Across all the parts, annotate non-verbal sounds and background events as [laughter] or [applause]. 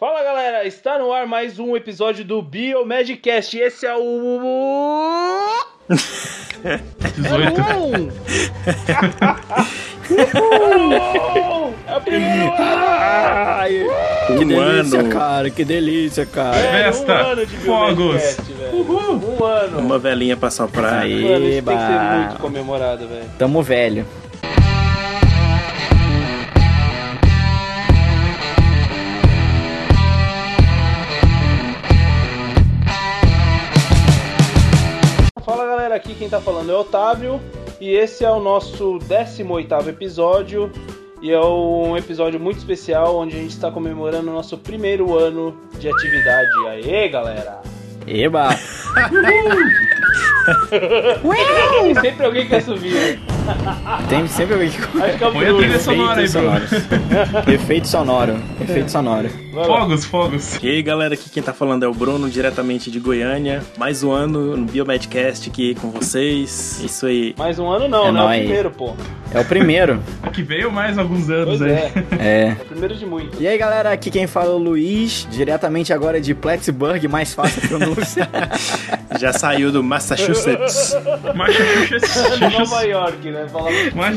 Fala galera, está no ar mais um episódio do Biomedcast. Esse é o. É o um. [laughs] Uhul! É o primeiro! Ai, que Um delícia, ano. cara, que delícia, cara. Um Festa, ano de fogos. Velho. Um ano. Uma velhinha pra soprar. Aí. Isso tem que ser muito comemorado, velho. Tamo velho. Quem tá falando é o Otávio e esse é o nosso 18º episódio e é um episódio muito especial onde a gente está comemorando o nosso primeiro ano de atividade. Aê, galera! Eba! [laughs] Tem sempre alguém que subir. Tem sempre alguém que Acho que é o Põe a Bruno. trilha sonora aí, Efeitos Bruno. sonoros. Efeito sonoro. Efeito sonoro. Vai lá. Fogos, fogos. E aí galera, aqui quem tá falando é o Bruno, diretamente de Goiânia. Mais um ano no Biomedcast aqui com vocês. Isso aí. Mais um ano não, É né? É o primeiro, pô. É o primeiro. Aqui veio mais alguns anos Pois aí. é. É. É o primeiro de muitos. E aí, galera, aqui quem fala é o Luiz, diretamente agora de Plattsburgh, mais fácil a pronúncia. [laughs] Já saiu do Massachusetts. [laughs] Nova York, né? Fala...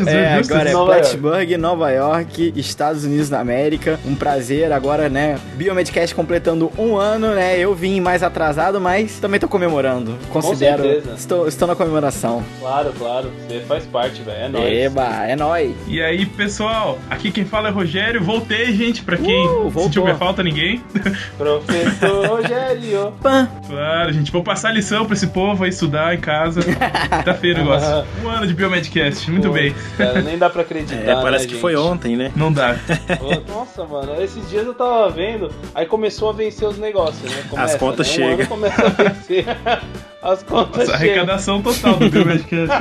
É, agora é Nova Plattsburgh, Nova York, Estados Unidos da América. Um prazer agora, né? Biomedcast completando um ano, né? Eu vim mais atrasado, mas também tô comemorando. Considero. certeza. estou, estou na comemoração. Claro, claro. Você faz parte, velho. É nóis. Eba, é nóis. E aí, pessoal, aqui quem fala é Rogério. Voltei, gente, pra quem Uh, voltou. sentiu minha falta, ninguém. [laughs] Professor Rogério. Pã. Claro, gente, vou passar lição pra esse povo aí estudar em casa. Tá feio o negócio. [laughs] Um ano de Biomedcast, muito Pô, bem. Cara, nem dá pra acreditar. [laughs] É, parece né, que foi gente? ontem, né? Não dá. Nossa, mano, esses dias eu tava vendo, aí começou a vencer os negócios, né? Começa, contas né? Um chegam. começa a vencer. [laughs] As contas Nossa, chegam. arrecadação total do Biomedcast.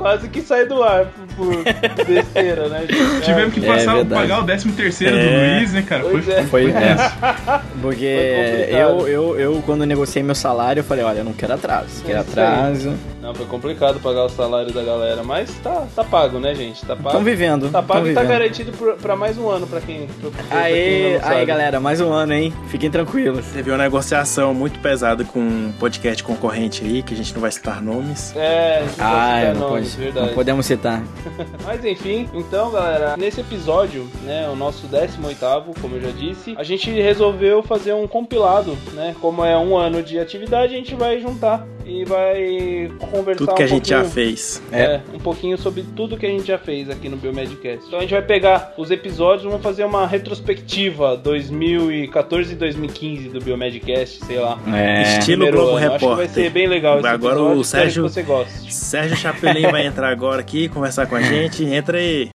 Quase que sai do ar por, por [laughs] besteira, né? gente? Tivemos que É passar, verdade. pagar o 13 terceiro do É. Luiz, né, cara? Pois Foi, é. Foi, é. Foi Porque complicado. eu, eu, eu, quando negociei meu salário, eu falei, olha, eu não quero atraso. Quero É isso aí. Não, foi complicado pagar o salário da galera, mas tá, tá pago, né, gente? Tá pago. Estão vivendo. Tá pago e tá garantido por- pra mais um ano pra quem. Pra, pra Aê, sabe. aí galera, mais um ano, hein? Fiquem tranquilos. Teve uma negociação muito pesada com um podcast concorrente aí, que a gente não vai citar nomes. É, a gente não Ah, citar não, nomes, pode, verdade. não podemos citar. [laughs] Mas enfim, então galera, nesse episódio, né, o nosso 18º, como eu já disse, a gente resolveu fazer um compilado, né? Como é um ano de atividade, a gente vai juntar e vai conversar Tudo que um a gente já fez. É, um pouquinho sobre tudo que a gente já fez aqui no Biomedcast. Então a gente vai pegar os episódios, vamos fazer uma retrospectiva 2014 e 2015 do Biomedcast, sei lá. É. Estilo Primeiro Globo ano. Acho que vai Repórter. ser bem legal esse Agora episódio, o Sérgio- que você goste. Sérgio Chapelin vai entrar agora aqui, conversar com a gente. Entra aí.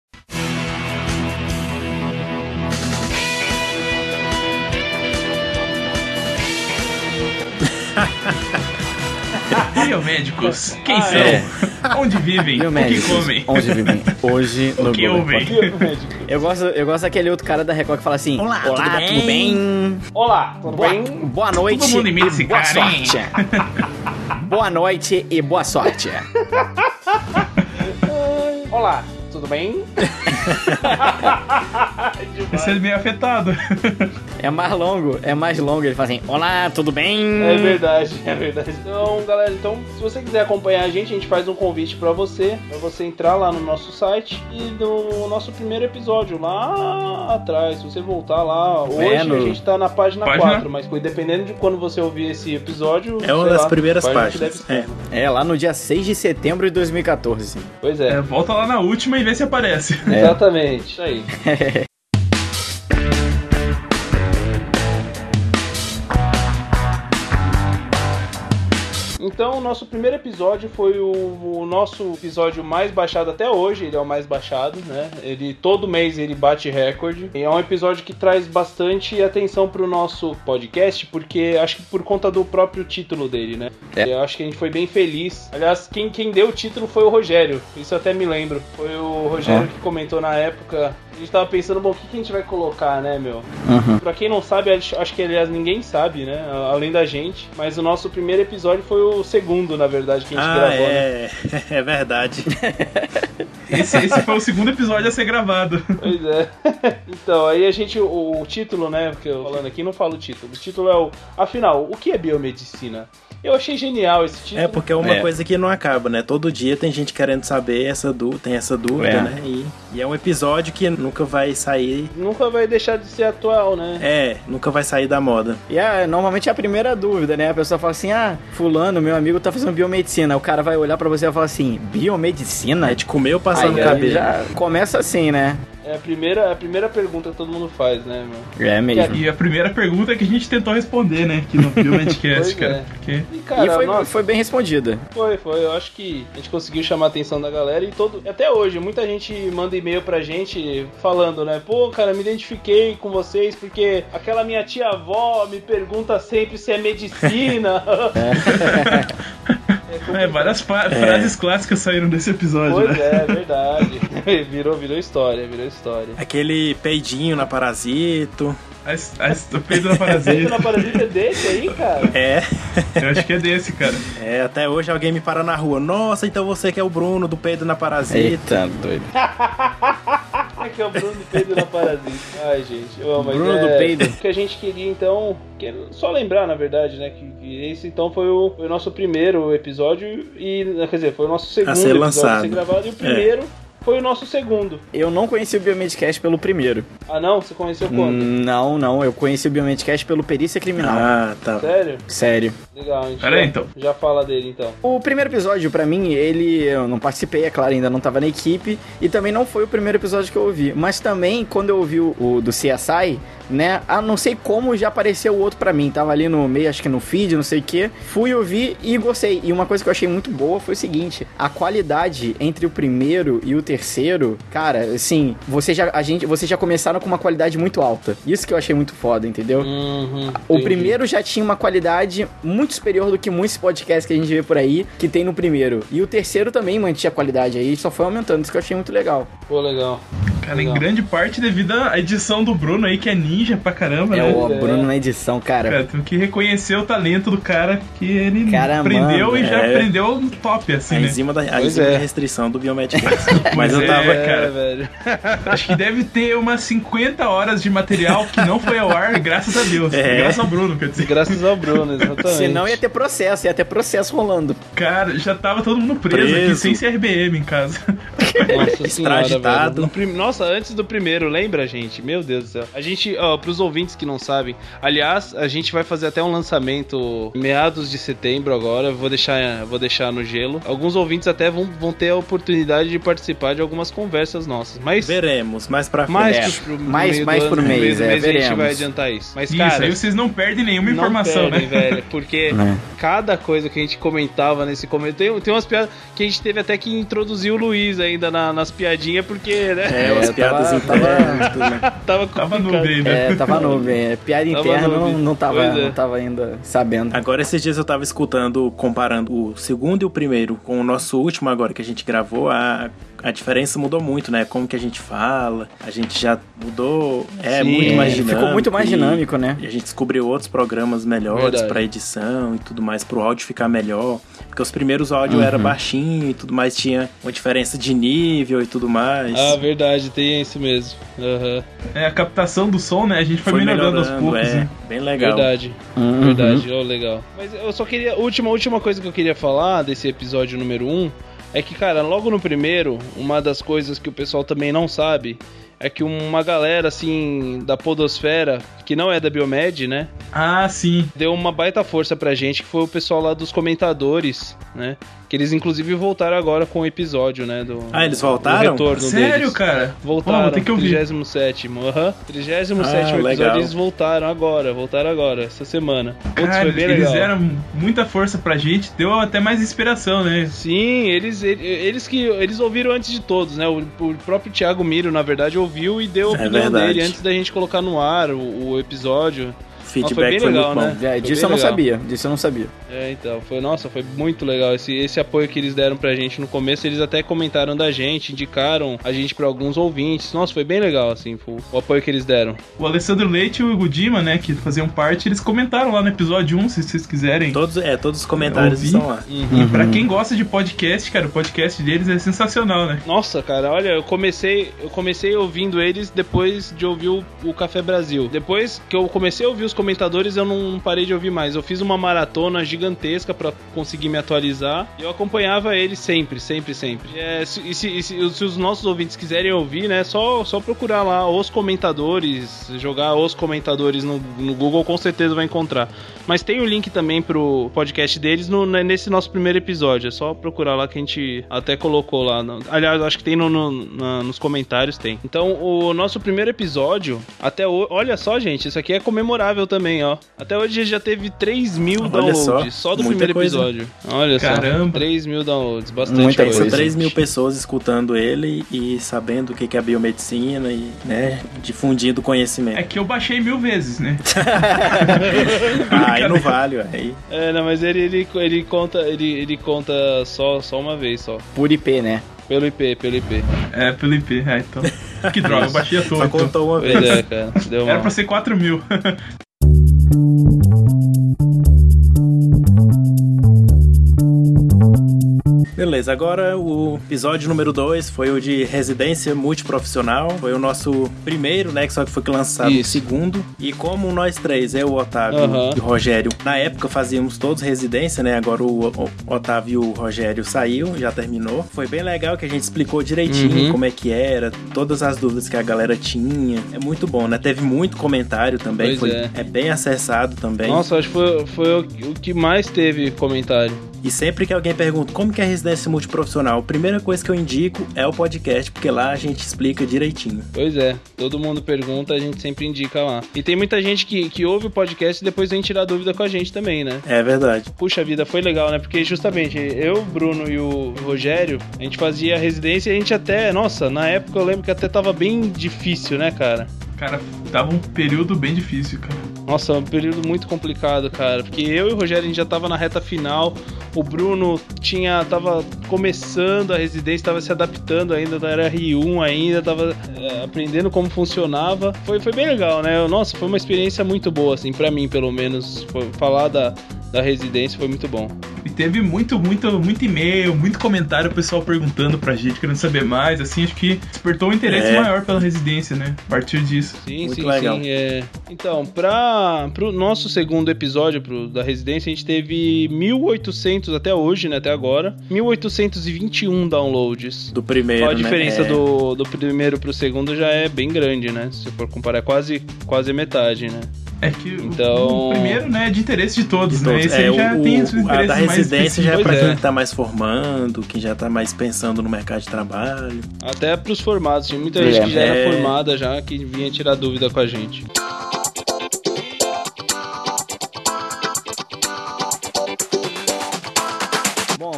Biomédicos, quem Ah, são? é. Onde vivem? O que Biomédicos, comem? Onde vivem? Hoje [laughs] O no que Globo ouvem? Eu gosto, eu gosto daquele outro cara da Record que fala assim: Olá, tudo bem? Olá, tudo Boa, bem? boa noite Todo mundo imita esse e boa cara, hein? sorte. boa noite e boa sorte. [laughs] Olá, tudo bem? [laughs] Esse é meio afetado. É mais longo, é mais longo. Ele fala assim: Olá, tudo bem? É verdade, é verdade. Então, galera, então, se você quiser acompanhar a gente, a gente faz um convite pra você, pra você entrar lá no nosso site e no nosso primeiro episódio lá atrás, se você voltar lá, hoje Vendo? a gente tá na página, Página? 4, mas dependendo de quando você ouvir esse episódio, É uma das lá, primeiras páginas. É. É, lá no dia 6 de setembro de 2014. Pois é, É, volta lá na última e vê se aparece. É. exatamente, isso aí. [laughs] Então, o nosso primeiro episódio foi o, o nosso episódio mais baixado até hoje. Ele é o mais baixado, né? Ele todo mês ele bate recorde. E é um episódio que traz bastante atenção pro nosso podcast, porque acho que por conta do próprio título dele, né? É. Eu acho que a gente foi bem feliz. Aliás, quem, quem deu o título foi o Rogério. Isso até me lembro. Foi o Rogério Ó. que comentou na época. A gente tava pensando, bom, o que, que a gente vai colocar, né, meu? Uhum. Pra quem não sabe, acho que aliás ninguém sabe, né? Além da gente. Mas o nosso primeiro episódio foi o segundo, na verdade, que a gente Ah, gravou, né? é. [laughs] É verdade. [laughs] Esse, esse foi o segundo episódio a ser gravado. Pois é. [laughs] Então, aí a gente, o, o título, né, que eu falando aqui, não falo o título. O título é o, afinal, o que é biomedicina? Eu achei genial esse título. É, porque é uma É. coisa que não acaba, né? Todo dia tem gente querendo saber essa dúvida, tem essa dúvida, É. né? E, e é um episódio que nunca vai sair. Nunca vai deixar de ser atual, né? É, nunca vai sair da moda. E é, normalmente é a primeira dúvida, né? A pessoa fala assim: ah, fulano, meu amigo tá fazendo biomedicina. O cara vai olhar pra você e vai falar assim: biomedicina? É de comer ou Aí, cabelo. já começa assim, né? É a primeira, a primeira pergunta que todo mundo faz, né, meu? É mesmo. E a primeira pergunta que a gente tentou responder, né? Aqui no Pois cara. é. Porque E, cara, e foi, nossa, foi bem respondida. Foi, foi. Eu acho que a gente conseguiu chamar a atenção da galera e todo. Até hoje, muita gente manda e-mail pra gente falando, né? Pô, cara, me identifiquei com vocês porque aquela minha tia avó me pergunta sempre se é medicina. [laughs] é, várias fa- frases clássicas saíram desse episódio, Pois né? é, verdade. [laughs] virou, virou história, virou história. Aquele peidinho na parasito. As, as, o Pedro da Aceito Parasita. na parasita é desse aí, cara? É, Eu acho que é desse, cara. é, até hoje alguém me para na rua. Nossa, então você que é o Bruno do peido na parasita. Eita, doido. [laughs] Aqui é o Bruno do Peido na Parasita. Ai, gente. Ô, mas Bruno é, do Peido. O que a gente queria, então... que- só lembrar, na verdade, né? Que, que esse, então, foi o, foi o nosso primeiro episódio e... Quer dizer, foi o nosso segundo ser episódio a lançado. ser gravado. E o primeiro foi o nosso segundo. Eu não conheci o Biomedcast pelo primeiro. Ah, não? Você conheceu quando? Não, não. Eu conheci o Biomedcast pelo Perícia Criminal. Ah, tá. Sério? Sério. Legal, a gente Pera aí, já, então. já fala dele, então. O primeiro episódio, pra mim, ele. Eu não participei, é claro, ainda não tava na equipe. E também não foi o primeiro episódio que eu ouvi. Mas também, quando eu ouvi o, o do CSI, né? Ah, não sei como já apareceu o outro pra mim. Tava ali no meio, acho que no feed, não sei o que. Fui ouvir e gostei. E uma coisa que eu achei muito boa foi o seguinte: a qualidade entre o primeiro e o terceiro, cara, assim, você já, a gente, vocês já começaram com uma qualidade muito alta. Isso que eu achei muito foda, entendeu? Uhum, O entendi. primeiro já tinha uma qualidade muito superior do que muitos podcasts que a gente vê por aí que tem no primeiro. E o terceiro também mantinha a qualidade aí, só foi aumentando. Isso que eu achei muito legal. Pô, legal. Cara, Legal. em grande parte devido à edição do Bruno aí, que é ninja pra caramba, É né? o É. Bruno na edição, cara. Cara, tem que reconhecer o talento do cara que ele Cara, aprendeu mano, e já é. aprendeu no top, assim, A né? enzima, da, a enzima é. restrição do Biomedcast. [laughs] Mas eu é, tava. cara. velho. Acho que deve ter umas 50 horas de material que não foi ao ar, graças a Deus. É. Graças ao Bruno, quer dizer. Graças ao Bruno, exatamente. Senão ia ter processo, ia ter processo rolando. Cara, já tava todo mundo preso, aqui, Preso. sem CRBM em casa. Nossa senhora, Extraditado. velho. No prim- Nossa, antes do primeiro, lembra, gente? Meu Deus do céu. A gente, ó, pros ouvintes que não sabem, aliás, a gente vai fazer até um lançamento meados de setembro agora. Vou deixar, vou deixar no gelo. Alguns ouvintes até vão, vão ter a oportunidade de participar de algumas conversas nossas. Mas Veremos, mais pra frente. mais, É, pro, pro mais- mais ano, por no mês, do é, mês a gente veremos. vai adiantar isso. Mas, Isso, cara, aí vocês não perdem nenhuma não informação, perdem, né? velho, porque Né? [laughs] cada coisa que a gente comentava nesse começo. Tem, tem umas piadas que a gente teve até que introduzir o Luiz ainda na- nas piadinhas, porque, né? É, umas É, piadas tava- né? [laughs] Tava Tava complicado. nuvem, né? É, tava nuvem. É, piada Tava interna não, não, tava, é. não tava ainda sabendo. Agora, esses dias eu tava escutando, comparando o segundo e o primeiro com o nosso último agora que a gente gravou, a, a diferença mudou muito, né? Como que a gente fala, a gente já mudou, é Sim. muito mais É, dinâmico. ficou muito mais e- dinâmico, né? E a gente descobriu outros programas melhores pra edição e tudo mais, pro áudio ficar melhor. Porque os primeiros áudios Uhum. era baixinho e tudo mais, tinha uma diferença de nível e tudo mais. Ah, verdade, tem isso mesmo. Aham, É, a captação do som, né? A gente foi, melhorando, aos poucos, é, né? bem legal. Verdade, Uhum. verdade, oh, legal. Mas eu só queria. Última, última coisa que eu queria falar desse episódio número 1 é que, cara, logo no primeiro, uma das coisas que o pessoal também não sabe é que uma galera, assim, da Podosfera, que não é da Biomed, né? Ah, sim. deu uma baita força pra gente, que foi o pessoal lá dos comentadores, né? Que eles inclusive voltaram agora com o episódio, né? Do, Ah, eles voltaram? do retorno Sério, deles. cara? Voltaram, vou ter que ouvir. 37 aham. 37 Ah, episódio, legal. eles voltaram agora, voltaram agora, essa semana. Putz, Cara, foi bem eles legal. deram muita força pra gente, deu até mais inspiração, né? Sim, eles, ele- eles que eles ouviram antes de todos, né? O, o próprio Thiago Miro, na verdade, ouviu e deu a É opinião verdade. dele antes da gente colocar no ar o, o episódio. Feedback bem foi, legal, muito bom. né? É, Foi disso bem eu não legal. sabia, disso eu não sabia. É, então, foi, nossa, foi muito legal esse, esse apoio que eles deram pra gente no começo. Eles até comentaram da gente, indicaram a gente pra alguns ouvintes. Nossa, foi bem legal, assim, foi o apoio que eles deram. O Alessandro Leite e o Gudima, né, que faziam parte, eles comentaram lá no episódio 1, se vocês quiserem. Todos, é, todos os comentários ouvi. estão lá. E pra quem gosta de podcast, cara, o podcast deles é sensacional, né? Nossa, cara, olha, eu comecei, eu comecei ouvindo eles depois de ouvir o, o Café Brasil. Depois que eu comecei a ouvir os comentadores, eu não parei de ouvir mais. Eu fiz uma maratona gigantesca pra conseguir me atualizar e eu acompanhava eles sempre, sempre, sempre. É, e se, se- se os nossos ouvintes quiserem ouvir, né, só só procurar lá os comentadores, jogar os comentadores no, no Google, com certeza vai encontrar. Mas tem o link também pro podcast deles no- né, nesse nosso primeiro episódio. É só procurar lá que a gente até colocou lá. no- aliás, acho que tem no- no- na- nos comentários, tem. Então, o nosso primeiro episódio, até hoje. Olha só, gente, isso aqui é comemorável também, ó. Até hoje já teve 3 mil Olha downloads só, só, do primeiro coisa. episódio. Olha Caramba. só. 3 mil downloads, bastante Muita coisa. São coisa. 3 mil pessoas escutando ele e sabendo o que é biomedicina e, né, difundindo conhecimento. É que eu baixei mil vezes, né? Ah, [laughs] aí não vale, aí. É, não, mas ele, ele, ele conta, ele, ele conta só, só uma vez só. Por IP, né? Pelo IP, pelo IP. É, pelo IP. É, então. Que droga, eu baixei a toa. Só Então. contou uma Pois vez. é, cara. Deu Era pra ser 4 mil. [laughs] Thank you. Agora o episódio número 2 foi o de residência multiprofissional. Foi o nosso primeiro, né? que Só que foi lançado o Isso. segundo. E como nós três, eu, o Otávio Aham. e o Rogério, na época fazíamos todos residência, né? Agora o, o Otávio e o Rogério saiu, já terminou. Foi bem legal que a gente explicou direitinho Uhum. como é que era, todas as dúvidas que a galera tinha. É muito bom, né? Teve muito comentário também. Pois foi, é. é bem acessado também. Nossa, acho que foi, foi o que mais teve comentário. E sempre que alguém pergunta como que é residência multiprofissional, a primeira coisa que eu indico é o podcast, porque lá a gente explica direitinho. Pois é, todo mundo pergunta, a gente sempre indica lá. E tem muita gente que, que ouve o podcast e depois vem tirar dúvida com a gente também, né? É verdade. Puxa vida, foi legal, né? Porque justamente eu, o Bruno e o Rogério, a gente fazia residência e a gente até, nossa, na época eu lembro que até tava bem difícil, né, cara? Cara, tava um período bem difícil, cara. Nossa, um período muito complicado, cara. Porque eu e o Rogério a gente já tava na reta final. O Bruno tinha tava começando a residência, tava se adaptando ainda, era R1 ainda, tava é, aprendendo como funcionava. Foi, foi bem legal, né? Nossa, foi uma experiência muito boa, assim, pra mim, pelo menos. Foi- falar da, da residência foi muito bom. E teve muito, muito, muito e-mail, muito comentário, o pessoal perguntando pra gente, querendo saber mais, assim, acho que despertou um interesse É. maior pela residência, né? A partir disso. Sim, Muito sim, legal. sim. é. Então, para pro nosso segundo episódio pro, da residência, a gente teve 1.800 até hoje, né? Até agora. 1.821 downloads. Do primeiro, Qual a né? diferença É. do, do primeiro pro segundo já é bem grande, né? Se for comparar, é quase, quase a metade, né? É que o- Então- o primeiro, né, é de interesse de todos, De né? todos. Esse aí É, já o- tem os o- a interesses da mais residência já é pra quem é. tá mais formando, quem já tá mais pensando no mercado de trabalho. Até pros formados. Tinha muita gente É. que já era É. formada já, que vinha tirar dúvida com a gente.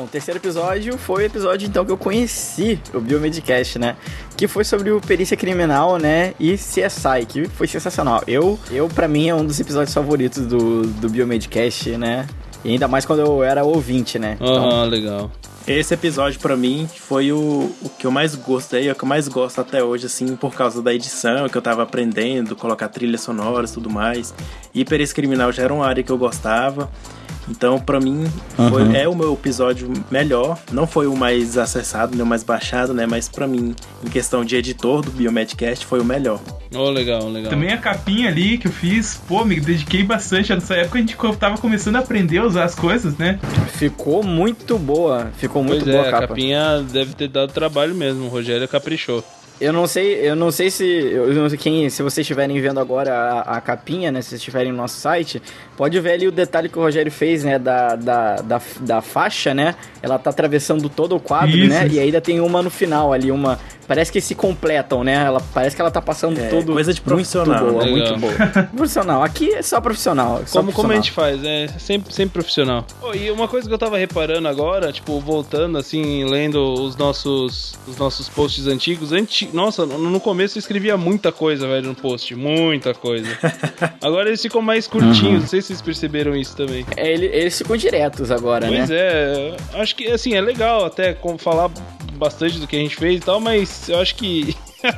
O terceiro episódio foi o episódio então que eu conheci o Biomedcast, né? Que foi sobre o perícia criminal, né? E CSI, que foi sensacional. Eu, eu para mim é um dos episódios favoritos do, do Biomedcast, né? E ainda mais quando eu era ouvinte, né? Então, Aham, legal. Esse episódio, pra mim, foi o, o que eu mais gostei, é o que eu mais gosto até hoje, assim, por causa da edição, que eu tava aprendendo, colocar trilhas sonoras e tudo mais. E Perícia Criminal já era uma área que eu gostava. Então, pra mim, foi- Uhum. é o meu episódio melhor. Não foi o mais acessado, nem o mais baixado, né? Mas pra mim, em questão de editor do Biomedcast, foi o melhor. Oh, legal, legal. Também a capinha ali que eu fiz, pô, me dediquei bastante. Nessa época a gente tava começando a aprender a usar as coisas, né? ficou muito boa. Ficou muito pois boa é, a capa. a capinha deve ter dado trabalho mesmo. O Rogério caprichou. Eu não sei, eu não sei se eu não sei quem, se vocês estiverem vendo agora a, a capinha, né? Se vocês estiverem no nosso site, pode ver ali o detalhe que o Rogério fez, né? Da, da, da, da faixa, né? Ela tá atravessando todo o quadro, Isso, né? isso. E ainda tem uma no final ali, uma. Parece que se completam, né? Ela, parece que ela tá passando É, todo. coisa de profissional, Muito boa, né? muito Legal. boa. [laughs] profissional. Aqui é só profissional. Só Como, como a profissional. gente faz, é sempre, sempre profissional. Oh, e uma coisa que eu tava reparando agora, tipo, voltando assim, lendo os nossos, os nossos posts antigos, anti, gente, nossa, no no começo eu escrevia muita coisa, velho, no post. Muita coisa. [laughs] Agora eles ficam mais curtinhos, não sei se vocês perceberam isso também. É, ele- eles ficam diretos agora, Pois né? é, acho que assim, é legal até falar bastante do que a gente fez e tal, mas eu acho que [laughs]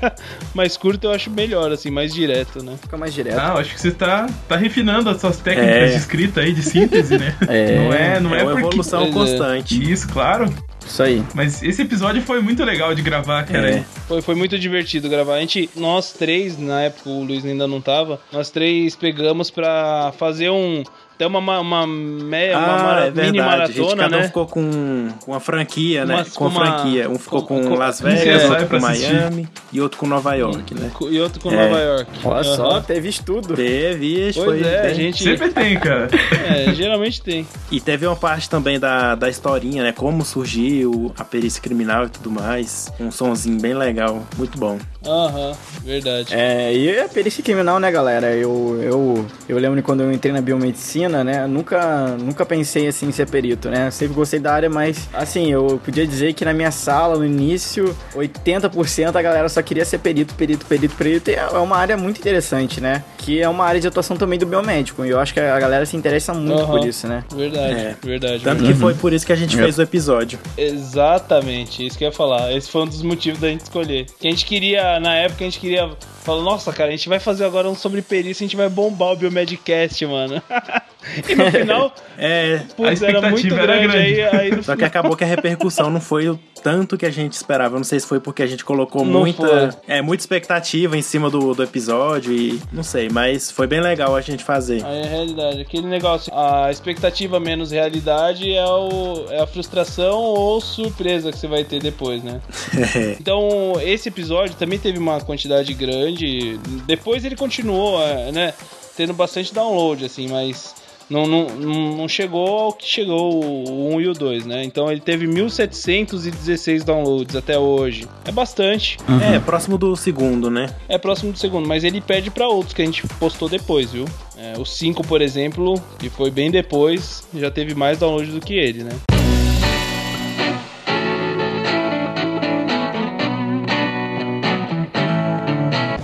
mais curto eu acho melhor, assim, mais direto, né? Fica mais direto. Ah, acho que você tá, tá refinando as suas técnicas É. de escrita aí, de síntese, né? É. Não é, não é é, uma porque... evolução Pois é. constante. Isso, claro. Isso aí. Mas esse episódio foi muito legal de gravar, cara. É. Foi, foi muito divertido gravar. A gente, nós três, na época o Luiz ainda não tava, nós três pegamos pra fazer um. Até uma, uma, uma, me- uma Ah, mara- é verdade. mini a gente, maratona, cada um né? ficou com, com uma franquia, né? Com uma- franquia. Um ficou com, com- Las Vegas, é, outro com assistir. Miami e outro com Nova York, né? E outro com É. Nova York. Olha só, Aham. teve estudo. Teve, Pois foi é, a gente. Sempre tem, cara. É, geralmente tem. E teve uma parte também da, da historinha, né? Como surgiu a perícia criminal e tudo mais. Um sonzinho bem legal, muito bom. Aham, verdade. É, e a perícia criminal, né, galera? Eu, eu, eu lembro quando eu entrei na biomedicina, né? Nunca, nunca pensei assim em ser perito, né? Sempre gostei da área, mas assim, eu podia dizer que na minha sala, no início, 80% a galera só queria ser perito, perito, perito, perito. E é uma área muito interessante, né? Que é uma área de atuação também do biomédico. E eu acho que a galera se interessa muito Aham. por isso, né? Verdade, É. verdade. Tanto verdade. que foi por isso que a gente É. fez o episódio. Exatamente, isso que eu ia falar. Esse foi um dos motivos da gente escolher. Que a gente queria, na época, a gente queria. Falar, nossa, cara, a gente vai fazer agora um sobre perícia, a gente vai bombar o Biomedcast, mano. [laughs] e no final, [laughs] É, putz, A era expectativa muito era grande. grande. Aí, aí Só que acabou que a repercussão não foi o tanto que a gente esperava. Eu não sei se foi porque a gente colocou Não muita, é, muita expectativa em cima do, do episódio e não sei, mas foi bem legal a gente fazer. Aí é a realidade. Aquele negócio, a expectativa menos realidade é, o, é a frustração ou surpresa que você vai ter depois, né? [laughs] Então, esse episódio também teve uma quantidade grande. Depois ele continuou, é, né? Tendo bastante download, assim, mas não, não, não chegou ao que chegou o 1 e o 2, né? Então ele teve 1716 downloads até hoje. É bastante. É, próximo do segundo, né? É próximo do segundo, mas ele perde pra outros que a gente postou depois, viu? É, o 5, por exemplo, que foi bem depois, já teve mais download do que ele, né?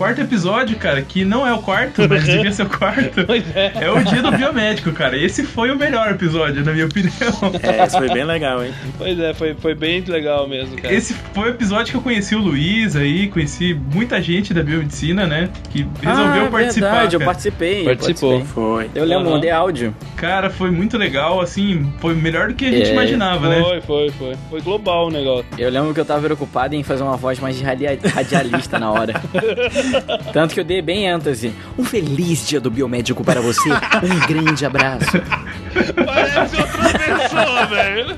Quarto episódio, cara, que não é o quarto, mas devia ser o quarto. [laughs] Pois é. É o dia do biomédico, cara. Esse foi o melhor episódio, na minha opinião. É, esse foi bem legal, hein? Pois é, foi, foi bem legal mesmo, cara. Esse foi o episódio que eu conheci o Luiz aí, conheci muita gente da biomedicina, né? Que resolveu ah, participar. verdade, eu cara. participei. eu Participou. participei. Foi. Eu lembro, mandei áudio. Cara, foi muito legal, assim, foi melhor do que a gente É, imaginava, né? Foi, foi, foi. Foi global o negócio. Eu lembro que eu tava preocupado em fazer uma voz mais radia- radialista na hora. [laughs] Tanto que eu dei bem ênfase. Um feliz dia do biomédico para você. Um grande abraço. Parece outra pessoa, velho.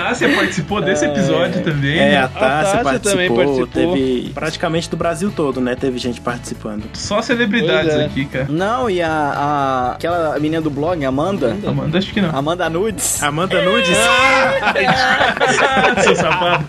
Tássia participou desse episódio também. É, a Tássia Tássia participou, também participou. teve praticamente do Brasil todo, né? Teve gente participando. Só celebridades é. aqui, cara. Não, e a, a- aquela menina do blog, Amanda. Amanda, acho que não. Amanda Nudes. Amanda Nudes, Seu safado.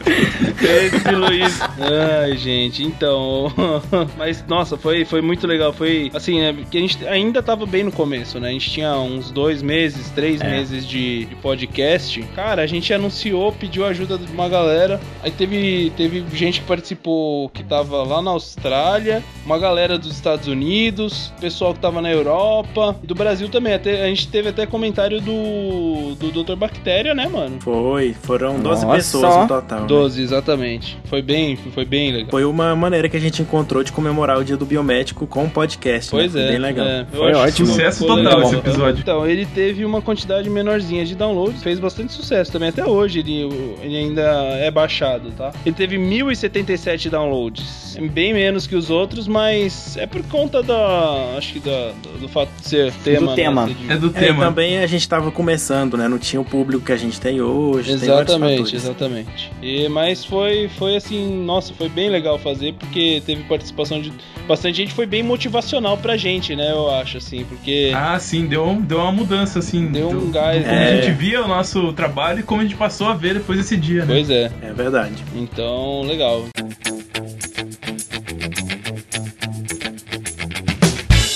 Esse Luiz. Ai, gente, então. [laughs] Mas, nossa, foi, foi muito legal. Foi assim, é, que a gente ainda tava bem no começo, né? A gente tinha uns dois meses, três meses de, de podcast. Cara, a gente anunciou, pediu ajuda de uma galera. Aí teve, teve gente que participou que tava lá na Austrália, uma galera dos Estados Unidos, pessoal que tava na Europa, do Brasil também. Até, a gente teve até comentário do, do Dr. Bactéria, né, mano? foi. Foram 12 Nossa. pessoas no total. né? 12, exatamente. Foi bem, foi bem legal. Foi uma maneira que a gente encontrou de comemorar o dia do biomédico com o podcast. Pois né? é. Bem legal. é, Foi ótimo. Sucesso total esse episódio. Então, ele teve uma quantidade menorzinha de downloads, fez bastante sucesso também. Até hoje ele, ele ainda é baixado, tá? Ele teve 1077 downloads. É Bem menos que os outros, mas é por conta da. Acho que da, do, do fato de ser tema. né? tema. De- É do É, e tema. também a gente tava começando, né? Não tinha o público que a gente tem hoje. tem Exatamente, fatores. exatamente. E, mas foi, foi assim, nossa, foi bem legal fazer, porque teve participação de bastante gente, foi bem motivacional pra gente, né? Eu acho, assim, porque. Ah, sim, deu, deu uma mudança, assim. Deu um do- gás, Como né? a gente via o nosso trabalho e como a gente passou a ver depois desse dia, né? Pois é. É verdade. Então, legal.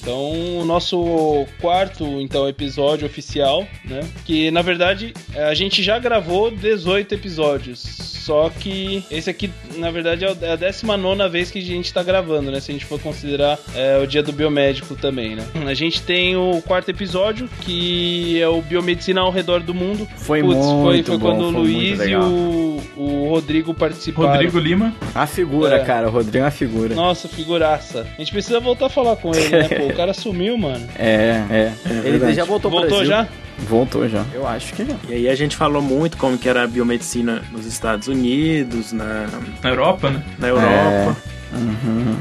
Então, o nosso quarto então episódio oficial, né? Que na verdade a gente já gravou 18 episódios. Só que esse aqui, na verdade, é o- é a 19 vez que a gente tá gravando, né? Se a gente for considerar é, o dia do biomédico também, né? A gente tem o quarto episódio, que é o Biomedicina ao Redor do Mundo. Foi Putz, muito foi, foi bom, quando o foi muito Luiz e o, o Rodrigo participaram. Rodrigo Lima. A figura, É. cara. O Rodrigo é uma figura. Nossa, figuraça. A gente precisa voltar a falar com ele, né? Pô, o cara sumiu, mano. É, é. Ele verdade. já voltou pro Voltou Brasil. já? Voltou já. Eu acho que já. E aí a gente falou muito como que era a biomedicina nos Estados Unidos, na, Na Europa, né? na Europa. Uhum.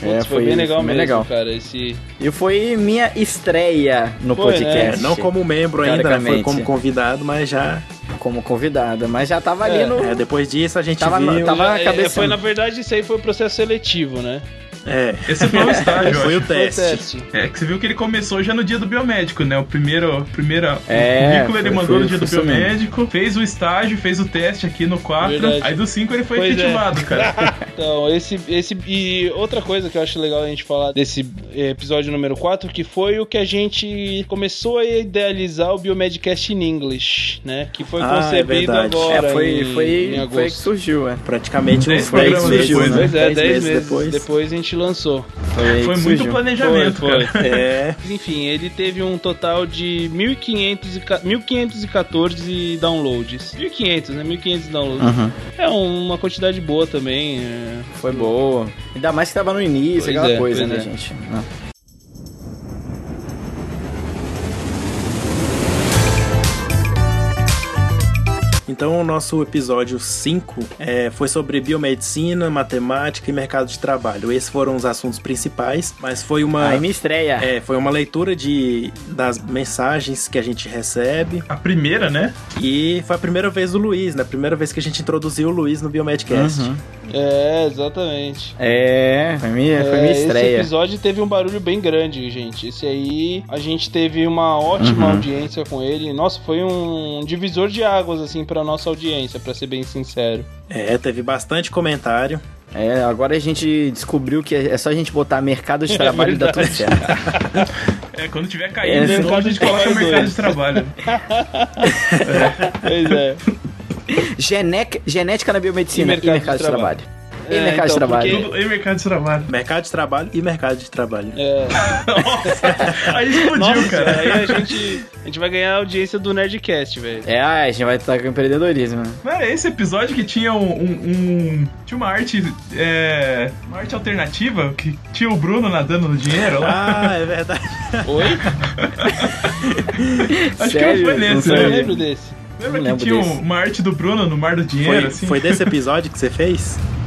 Putz, É, foi, bem legal foi bem mesmo, legal. cara. Esse... E foi minha estreia no Foi, né? É, podcast. não como membro ainda, né? foi como convidado, mas já. como convidada, mas já tava ali É, no. é, depois disso a gente Tava viu. tava- É, cabeção. foi, na verdade, isso aí foi o processo seletivo, né? É, Esse foi o [laughs] estágio, foi o acho. Foi o teste. teste. É, que você viu que ele começou já no dia do biomédico, né? O primeiro, primeira, É, o currículo ele foi- mandou foi- no dia do foi isso mesmo. biomédico, fez o estágio, fez o teste aqui no 4, Verdade. aí do 5 ele foi Pois é. efetivado, cara. [laughs] Então, esse, esse. E outra coisa que eu acho legal a gente falar desse episódio número 4, que foi o que a gente começou a idealizar o Biomedcast in English, né? Que foi Ah, é concebido verdade. agora. É, foi, em, foi, em foi que agosto. surgiu, é. Praticamente uns 10 programas meses depois, né? Pois é, 10 Dez meses depois. depois a gente lançou. Foi, Foi muito surgiu. planejamento, Foi, cara. É, [laughs] Enfim, ele teve um total de 1.500 e ca- 1.514 downloads. 1.500, né? 1.500 downloads. Uhum. É uma quantidade boa também. é. Foi boa. Ainda mais que tava no início, Pois aquela é, coisa, né, é. gente? Não. Então, o nosso episódio 5 é, foi sobre biomedicina, matemática e mercado de trabalho. Esses foram os assuntos principais, mas foi uma, Aí me estreia. é, foi uma leitura de, das mensagens que a gente recebe A primeira, né? e foi a primeira vez do Luiz, né? A primeira vez que a gente introduziu o Luiz no Biomedcast. Uhum. É, exatamente. É, foi minha, foi É, minha Esse estreia. episódio teve um barulho bem grande, gente. Esse aí, a gente teve uma ótima Uhum. audiência com ele. Nossa, foi um divisor de águas, assim, pra nossa audiência, pra ser bem sincero. É, teve bastante comentário. É, agora a gente descobriu que é só a gente botar mercado de [laughs] trabalho e dá tudo certo. É, quando tiver caído, É, mercado a gente coloca mercado dois. de trabalho. [laughs] Pois é. Genec- genética na biomedicina E e mercado mercado, de de trabalho. E É, mercado de então, trabalho. porque- em mercado de trabalho. Mercado de trabalho e mercado de trabalho. É. [laughs] Aí explodiu, Nossa, cara. aí a gente, a gente vai ganhar a audiência do Nerdcast, velho. É, a gente vai estar com empreendedorismo. né? Era esse episódio que tinha um. um- um- tinha uma arte. É, uma arte alternativa que tinha o Bruno nadando no dinheiro lá. Ah, é verdade. Oi? [laughs] Acho Sério? que foi Não nesse, Eu né? lembro desse. Lembra que tinha desse. uma arte do Bruno no Mar do Dinheiro, Foi, assim? foi desse episódio que você fez? [laughs]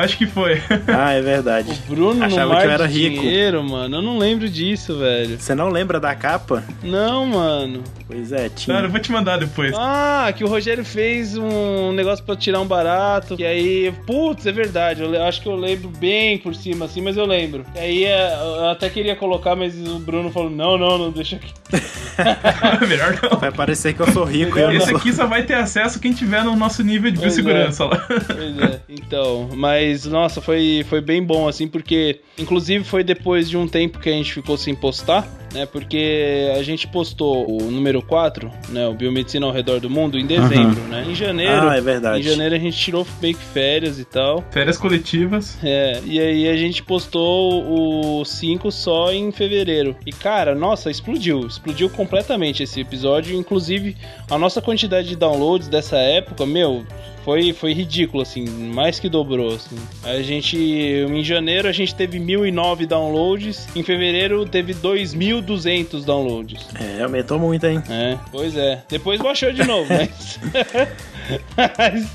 Acho que foi. Ah, é verdade. Bruno Achava no mar que eu era de rico. dinheiro, mano. Eu não lembro disso, velho. Você não lembra da capa? Não, mano. Pois é, tinha. Cara, eu vou te mandar depois. Ah, que o Rogério fez um negócio pra tirar um barato. E aí, putz, é verdade. Eu acho que eu lembro bem por cima, assim, mas eu lembro. E aí é, eu até queria colocar, mas o Bruno falou: não, não, não, deixa aqui. [laughs] Melhor não. Vai parecer que eu sou rico eu não Esse sou. aqui só vai ter acesso quem tiver no nosso nível de Pois biossegurança lá. Pois é. Então, mas nossa, foi, foi bem bom, assim, porque inclusive foi depois de um tempo que a gente ficou sem postar, né? Porque a gente postou o número 4, né? O Biomedicina ao redor do mundo, em dezembro, né? Em janeiro. Ah, é verdade. Em janeiro a gente tirou meio que férias e tal. Férias coletivas. É, e aí a gente postou o 5 só em fevereiro. E cara, nossa, explodiu. Explodiu completamente esse episódio. Inclusive, a nossa quantidade de downloads dessa época, meu, foi, foi ridículo, assim, mais que dobrou, assim. A gente, em janeiro a gente teve 1.009 downloads, em fevereiro teve 2.200 downloads. É, aumentou muito, hein? É, pois é. Depois baixou de novo, mas. [laughs] mas,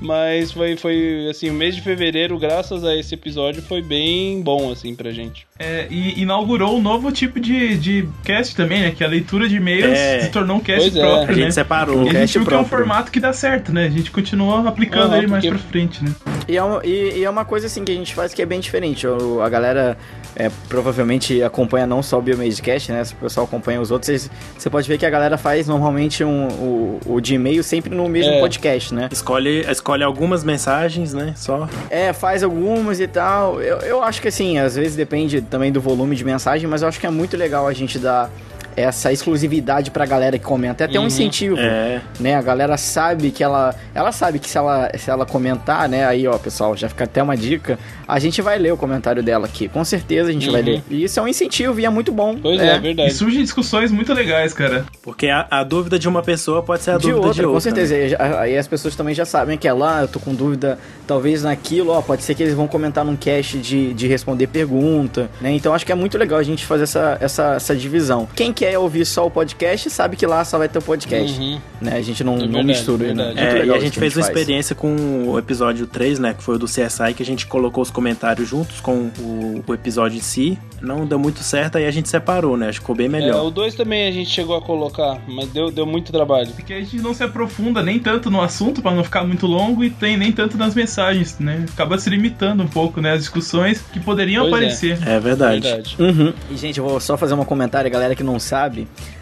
mas foi, foi, assim, o mês de fevereiro, graças a esse episódio, foi bem bom, assim, pra gente. É, e inaugurou um novo tipo de, de cast também, né? Que a leitura de e-mails É. se tornou um cast Pois é. A próprio, gente né? separou. E a gente viu que é um formato que dá certo, né? A gente continua aplicando Aham, ele mais porque- pra frente, né? E é, uma, e, e é uma coisa assim que a gente faz que é bem diferente. O- a galera é, provavelmente acompanha não só o Biomedcast, né? Se o pessoal acompanha os outros, você pode ver que a galera faz normalmente um, o, o de e-mail sempre no mesmo É. podcast, né? Escolhe, escolhe algumas mensagens, né? Só. É, faz algumas e tal. Eu, eu acho que assim, às vezes depende também do volume de mensagem, mas eu acho que é muito legal a gente dar essa exclusividade pra galera que comenta. É até um Uhum. incentivo, É. né? A galera sabe que ela. Ela sabe que se ela, se ela comentar, né? Aí, ó, pessoal, já fica até uma dica. A gente vai ler o comentário dela aqui. Com certeza a gente vai Uhum. ler. E isso é um incentivo e é muito bom. Pois é, E verdade. surgem discussões muito legais, cara. Porque a, a dúvida de uma pessoa pode ser a de dúvida outra, de outra. com certeza. E já- Aí as pessoas também já sabem que é lá, eu tô com dúvida, talvez naquilo, ó, pode ser que eles vão comentar num cast de, de responder pergunta, né? Então acho que é muito legal a gente fazer essa, essa, essa divisão. Quem quer ouvir só o podcast, sabe que lá só vai ter o podcast, Uhum. né? A gente não, É não verdade, mistura, verdade. né? É, Muito e legal a gente fez uma faz. experiência com o episódio 3, né? Que foi o do CSI, que a gente colocou os comentários juntos com o, o episódio em si. Não deu muito certo, aí a gente separou, né? Acho que ficou bem É, melhor. o 2 também a gente chegou a colocar, mas deu, deu muito trabalho. Porque a gente não se aprofunda nem tanto no assunto pra não ficar muito longo e tem nem tanto nas mensagens, né? Acaba se limitando um pouco, né? As discussões que poderiam Pois é. aparecer. É, verdade. Verdade. Uhum. E, gente, eu vou só fazer um comentário, galera que não sabe.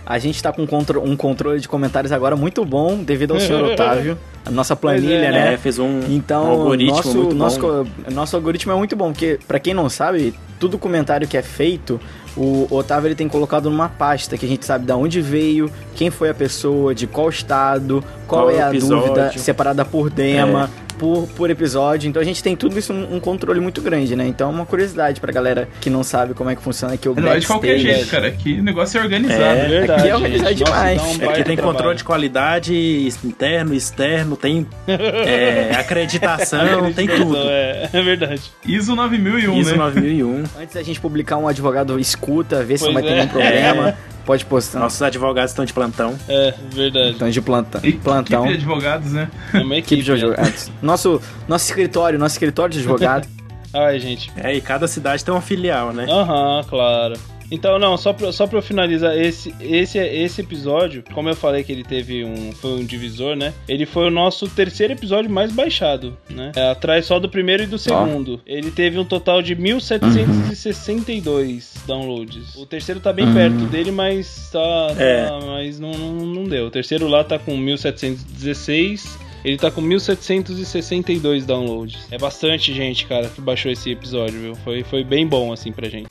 A gente tá com contro- um controle de comentários agora muito bom, devido ao senhor [laughs] Otávio. A nossa planilha, é, né? É, fez um, Então, um algoritmo nosso, muito nosso, bom. co- nosso algoritmo é muito bom, porque pra quem não sabe, tudo comentário que é feito, o Otávio ele tem colocado numa pasta que a gente sabe de onde veio, quem foi a pessoa, de qual estado, qual, Qual é a episódio. dúvida, separada por tema. Por, por episódio, então a gente tem tudo isso um, um controle muito grande, né? Então é uma curiosidade pra galera que não sabe como é que funciona aqui o Não é de qualquer jeito, cara. Que o negócio é organizado. É, verdade. aqui é organizado gente. Nossa, demais. dá um Aqui baita tem trabalho. controle de qualidade interno, externo, tem é, [laughs] acreditação, tem tudo. É, é verdade. ISO 9001, ISO né? 9001. [laughs] Antes da gente publicar um advogado escuta, ver se não Pois vai ter é. nenhum problema, pode postar. Nossos advogados estão de plantão. É, verdade. Então de planta, E- plantão. Equipe de advogados, né? É uma Equipe equipe. de advogados. Nosso, nosso escritório, nosso escritório de advogado. [laughs] Ai, gente. É, e cada cidade tem uma filial, né? Aham, claro. Então, não, só pra, só pra eu finalizar, esse, esse, esse episódio, como eu falei que ele teve um. Foi um divisor, né? Ele foi o nosso terceiro episódio mais baixado, né? É, atrás só do primeiro e do segundo. Ele teve um total de 1762 downloads. O terceiro tá bem perto dele, mas tá. É. tá- mas não, não, não deu. O terceiro lá tá com 1716. Ele tá com 1762 downloads. É bastante gente, cara, que baixou esse episódio, viu? Foi, foi bem bom, assim, pra gente.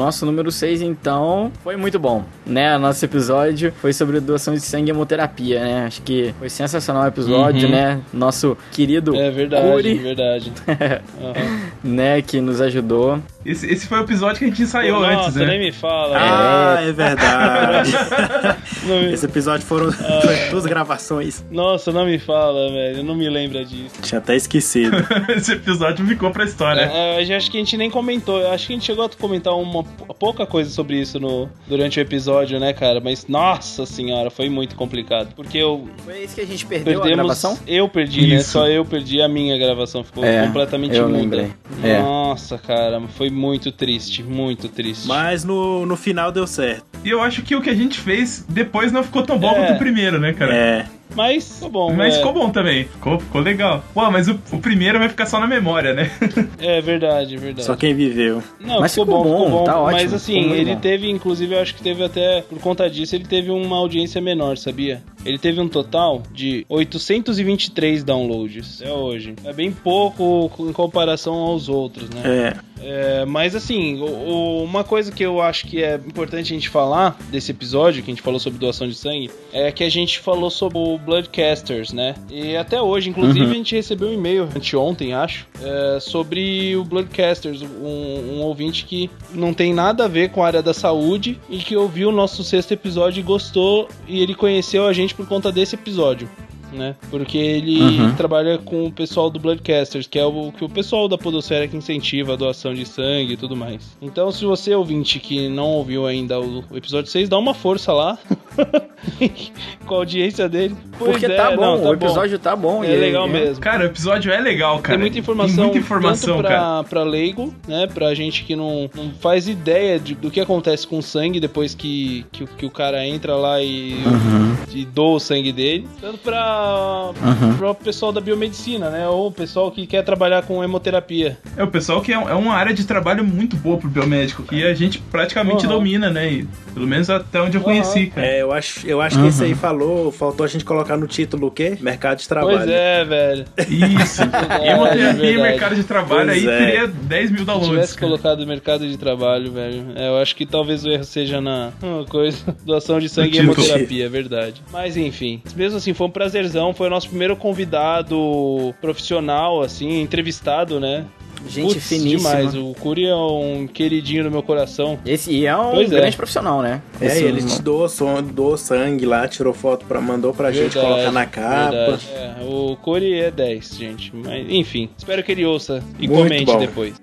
Nosso número 6, então, foi muito bom, né? Nosso episódio foi sobre doação de sangue e hemoterapia, né? Acho que foi sensacional o episódio, Uhum. né? Nosso querido É verdade, Curi, verdade. [laughs] Aham. né, que nos ajudou. Esse, esse foi o episódio que a gente ensaiou Nossa, antes, né? nem me fala. Ah, é verdade. [laughs] Não me- Esse episódio foram [laughs] foi duas gravações. Nossa, não me fala, velho. Não me lembra disso. Tinha até esquecido. Esse episódio ficou pra história. É, é, acho que a gente nem comentou. Acho que a gente chegou a comentar uma pouca coisa sobre isso no, durante o episódio, né, cara? Mas nossa senhora, foi muito complicado. Porque eu Foi isso que a gente perdeu a perdemos. gravação? Eu perdi, né? Isso. Só eu perdi a minha gravação. Ficou É, completamente eu muda. lembrei. É. Nossa, cara, foi muito triste, muito triste. Mas no, no final deu certo. E eu acho que o que a gente fez depois não ficou tão bom É. quanto o primeiro, né, cara? É. Mas ficou bom. Mas é, ficou bom também. Ficou, ficou legal. Pô, mas o, o primeiro vai ficar só na memória, né? [laughs] É verdade, é verdade. Só quem viveu. Não, Mas ficou, ficou bom, ficou bom, tá ótimo, Mas assim, ele bom. teve, inclusive, eu acho que teve até, por conta disso, ele teve uma audiência menor, sabia? Ele teve um total de 823 downloads. É hoje. É bem pouco em comparação aos outros, né? É. É, mas assim, o- o- uma coisa que eu acho que é importante a gente falar desse episódio, que a gente falou sobre doação de sangue, é que a gente falou sobre o Bloodcasters, né? E até hoje, inclusive, a gente recebeu um e-mail, anteontem, acho, é, sobre o Bloodcasters, um, um ouvinte que não tem nada a ver com a área da saúde e que ouviu o nosso sexto episódio e gostou, e ele conheceu a gente por conta desse episódio né? Porque ele Uhum. trabalha com o pessoal do Bloodcasters, que é o que o pessoal da Podosfera que incentiva a doação de sangue e tudo mais. Então, se você ouvinte que não ouviu ainda o, o episódio 6, dá uma força lá [laughs] [laughs] com a audiência dele. Pois Porque é, tá bom, não, tá o episódio tá bom. É e- legal é- mesmo. Cara, o episódio é legal, cara. Tem muita informação, Tem muita informação, tanto cara. pra, pra leigo, né? Pra gente que não, não faz ideia de- do que acontece com o sangue depois que, que, o- que o cara entra lá e, Uhum. e doa o sangue dele. Tanto pra, Uhum. pro pessoal da biomedicina, né? Ou o pessoal que quer trabalhar com hemoterapia. É o pessoal que é, é uma área de trabalho muito boa pro biomédico. E a gente praticamente Uhum. domina, né? E, pelo menos até onde eu Uhum. conheci, cara. É, eu eu acho, eu acho que esse aí falou, faltou a gente colocar no título o quê? Mercado de trabalho. Pois é, velho. Isso. Hemoterapia [laughs] e verdade. mercado de trabalho Pois aí é. teria 10 mil Se downloads. tivesse cara. colocado mercado de trabalho, velho, é, eu acho que talvez o erro seja na coisa, [laughs] doação de sangue e hemoterapia, é verdade. Mas enfim, mesmo assim, foi um prazerzão, foi o nosso primeiro convidado profissional, assim, entrevistado, né? Gente Putz, finíssima. demais, o Curi é um queridinho no meu coração. Esse e é um Pois é. grande profissional, né? É, Esse ele te doou, som- doou sangue lá, tirou foto, pra, mandou pra gente Verdade, colocar na capa. É, o Curi é 10, gente. Mas, enfim, espero que ele ouça e Muito comente bom. depois.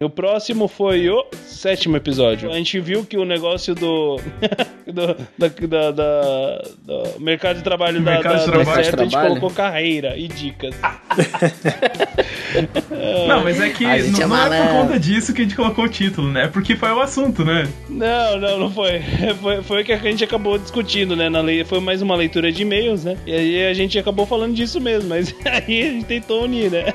O próximo foi o sétimo episódio. A gente viu que o negócio do. [laughs] do da, da- da- do mercado de trabalho da, Mercado da, de da trabalho. certo, a gente Trabalho. colocou carreira e dicas. [laughs] Não, mas é que não, é não é por conta disso que a gente colocou o título, né? É porque foi o assunto, né? Não, não, não foi. [laughs] Foi, foi o que a gente acabou discutindo, né? Na lei, foi mais uma leitura de e-mails, né? E aí a gente acabou falando disso mesmo, mas aí a gente tentou unir, né?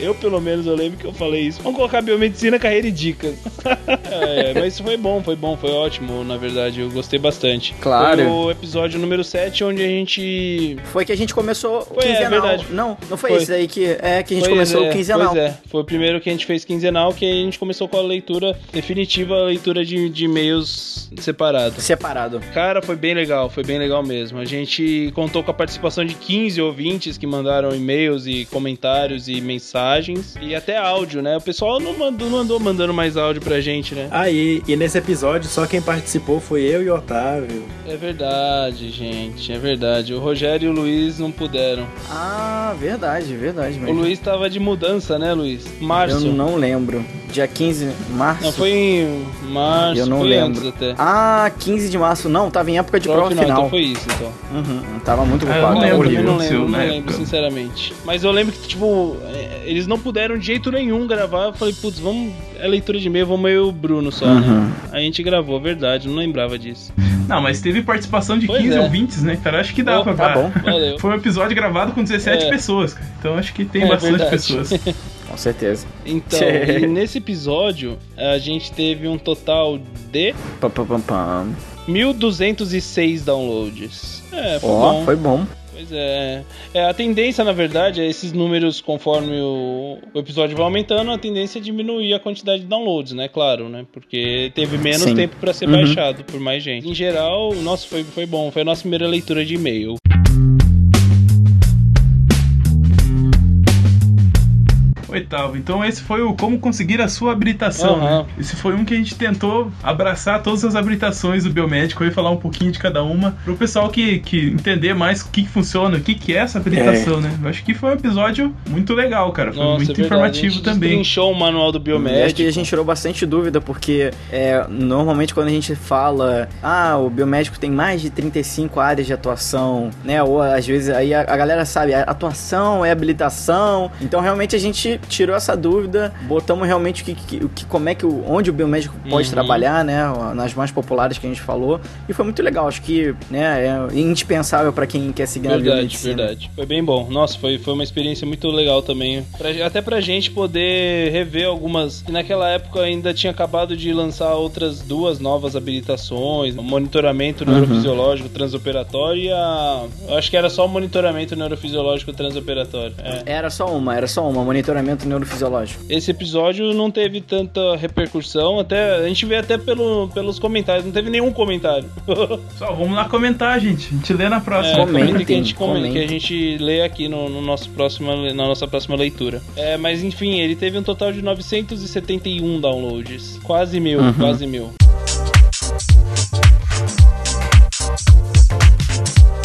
Eu, pelo menos, eu lembro que eu falei isso. Vamos colocar biomedicina, carreira e dicas. [laughs] É, mas foi bom, foi bom, foi ótimo, na verdade. Eu gostei bastante. Claro. Foi o episódio número 7, onde a gente. Foi que a gente começou Foi, é quinzenal. verdade. não, não foi, Foi. esse daí que é que a gente Pois começou é, o quinzenal. Pois é, foi o primeiro que a gente fez quinzenal, que a gente começou com a leitura definitiva, a leitura de, de e-mails separados. Separado. Cara, foi bem legal, foi bem legal mesmo. A gente contou com a participação de 15 ouvintes que mandaram e-mails e comentários e mensagens e até áudio, né? O pessoal não mandou, não andou mandando mais áudio pra gente, né? Aí, e nesse episódio, só quem participou foi eu e o Otávio. É verdade, gente, é verdade. O Rogério e o Luiz não puderam. Ah, verdade, verdade O mesmo. Luiz tava de mudança, né, Luiz? Março. Eu não lembro. Dia 15 de março. Não, foi em março, Eu não foi lembro. antes até. Ah, 15 de março. Não, tava em época de Prova prova final. Então foi isso, então. Uhum, tava muito Ah, eu ocupado. não eu lembro o que não lembro, não na lembro, sinceramente. Mas eu lembro que, tipo, é, eles não puderam de jeito nenhum gravar. Eu falei, putz, vamos. É leitura de e-mail, vamos eu e o Bruno só, Uhum. né? A gente gravou, verdade, não lembrava disso. Não, mas teve participação de Pois 15 é. ouvintes, né, cara? Acho que dá Oh, pra. tá bom. Valeu. Foi um episódio gravado com 17 É. pessoas, cara. Então acho que tem É bastante verdade. pessoas. [laughs] Com certeza. Então, e nesse episódio, a gente teve um total de pam, pam, pam. 1.206 downloads. É, foi Ó, bom. foi bom. Pois é. é. A tendência, na verdade, é esses números, conforme o, o episódio vai aumentando, a tendência é diminuir a quantidade de downloads, né? Claro, né? Porque teve menos Sim. tempo pra ser Uhum. baixado por mais gente. Em geral, nossa, foi, foi bom. Foi a nossa primeira leitura de e-mail. Oitavo. Então esse foi o Como Conseguir a Sua Habilitação, Aham. né? Esse foi um que a gente tentou abraçar todas as habilitações do biomédico e falar um pouquinho de cada uma pro pessoal que, que entender mais o que, que funciona, o que, que é essa habilitação, né? Eu acho que foi um episódio muito legal, cara. Foi Nossa, muito é verdade. informativo a gente também. o manual do E acho biomédico. que a gente tirou bastante dúvida, porque é, normalmente quando a gente fala, ah, o biomédico tem mais de 35 áreas de atuação, né? Ou às vezes aí a, a galera sabe, a atuação é habilitação. Então realmente a gente tirou essa dúvida, botamos realmente o que, que- o que como é que o, onde o biomédico pode Uhum. trabalhar, né? Nas mais populares que a gente falou. E foi muito legal, acho que né, é indispensável para quem quer seguir na Verdade, biomedicina. verdade. Foi bem bom. Nossa, foi, foi uma experiência muito legal também. Pra- até pra gente poder rever algumas. que Naquela época ainda tinha acabado de lançar outras duas novas habilitações: o monitoramento Uhum. neurofisiológico transoperatório e a. Eu acho que era só o monitoramento neurofisiológico transoperatório. É. Era só uma, era só uma, monitoramento neurofisiológico. Esse episódio não teve tanta repercussão, até a gente vê até pelo, pelos comentários, não teve nenhum comentário. [laughs] Só, vamos lá comentar, gente. A gente lê na É, próxima. Comentem, comentem que a gente, come- comentem. que a gente lê aqui no, no nosso próximo, na nossa próxima leitura. É, mas enfim, ele teve um total de 971 downloads. Quase mil, Uhum. quase mil.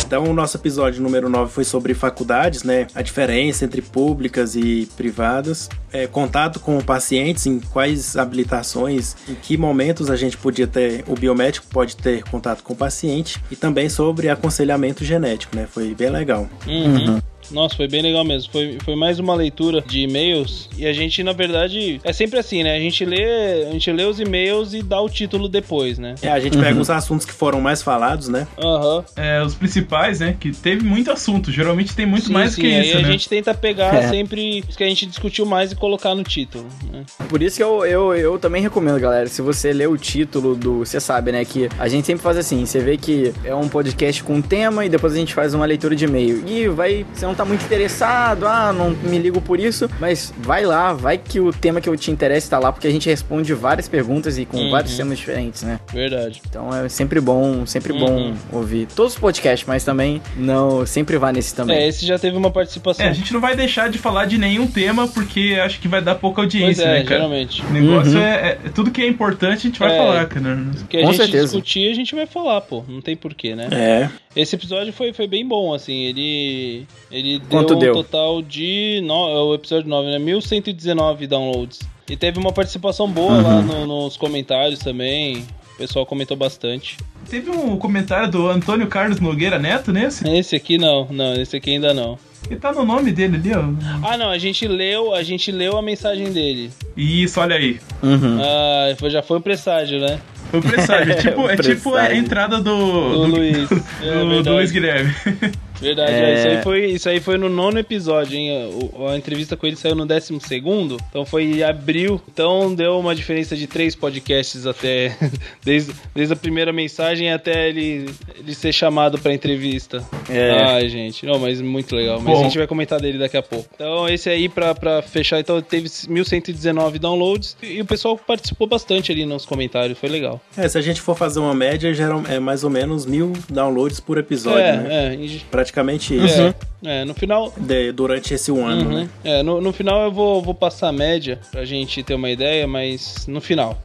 Então, o nosso episódio número 9 foi sobre faculdades, né? A diferença entre públicas e privadas. É, contato com pacientes, em quais habilitações, em que momentos a gente podia ter, o biomédico pode ter contato com o paciente. E também sobre aconselhamento genético, né? Foi bem legal. Uhum. Nossa, foi bem legal mesmo. Foi, foi mais uma leitura de e-mails. E a gente, na verdade, é sempre assim, né? A gente lê, a gente lê os e-mails e dá o título depois, né? É, a gente pega os assuntos que foram mais falados, né? Aham. É, os principais, né? Que teve muito assunto. Geralmente tem muito Sim, mais sim, que aí isso, a né? gente tenta pegar [laughs] É. sempre os que a gente discutiu mais e colocar no título. Né? Por isso que eu, eu, eu também recomendo, galera. Se você ler o título do. Você sabe, né? Que a gente sempre faz assim: você vê que é um podcast com um tema e depois a gente faz uma leitura de e-mail. E vai. Você não tá muito interessado, ah, não me ligo por isso. Mas vai lá, vai que o tema que eu te interessa tá lá, porque a gente responde várias perguntas e com Uhum. vários temas diferentes, né? Verdade. Então é sempre bom, sempre Uhum. bom ouvir todos os podcasts, mas também não sempre vá nesse também. É, esse já teve uma participação. É, a gente não vai deixar de falar de nenhum tema porque acho que vai dar pouca pois audiência, é, né, cara? geralmente. O negócio Uhum. é, é- Tudo que é importante a gente vai É. falar, cara. O que a Com gente certeza. discutir, a gente vai falar, pô. Não tem porquê, né? É. Esse episódio foi, foi bem bom, assim. Ele. Ele Quanto deu um deu? total de. No, é o episódio 9, né? 1119 downloads. E teve uma participação boa lá no- nos comentários também. O pessoal comentou bastante. Teve um comentário do Antônio Carlos Nogueira Neto nesse? Esse aqui não, não, esse aqui ainda não. E tá no nome dele ali, ó. Ah, não, a gente leu, a gente leu a mensagem dele. Isso, olha aí. Uhum. Ah, já foi um presságio, né? O presságio. [laughs] É tipo, é tipo a entrada do. Do Luiz. [laughs] É, do, do verdade. Luiz Guilherme. Verdade, É. é, isso, aí foi, isso aí foi no nono episódio, hein? O- a entrevista com ele saiu no décimo segundo, então foi em abril. Então deu uma diferença de três podcasts até. [laughs] Desde, desde a primeira mensagem até ele, ele ser chamado pra entrevista. É. Ai, gente. Não, mas muito legal. Mas Bom. a gente vai comentar dele daqui a pouco. Então, esse aí, pra, pra fechar, então teve 1119 downloads e o pessoal participou bastante ali nos comentários, foi legal. É, se a gente for fazer uma média, geral, é mais ou menos mil downloads por episódio, é, né? é, em- Praticamente isso. é, é, no final, De- durante esse um ano, Uhum. né? É, no, no final eu vou, vou passar a média pra gente ter uma ideia, mas no final.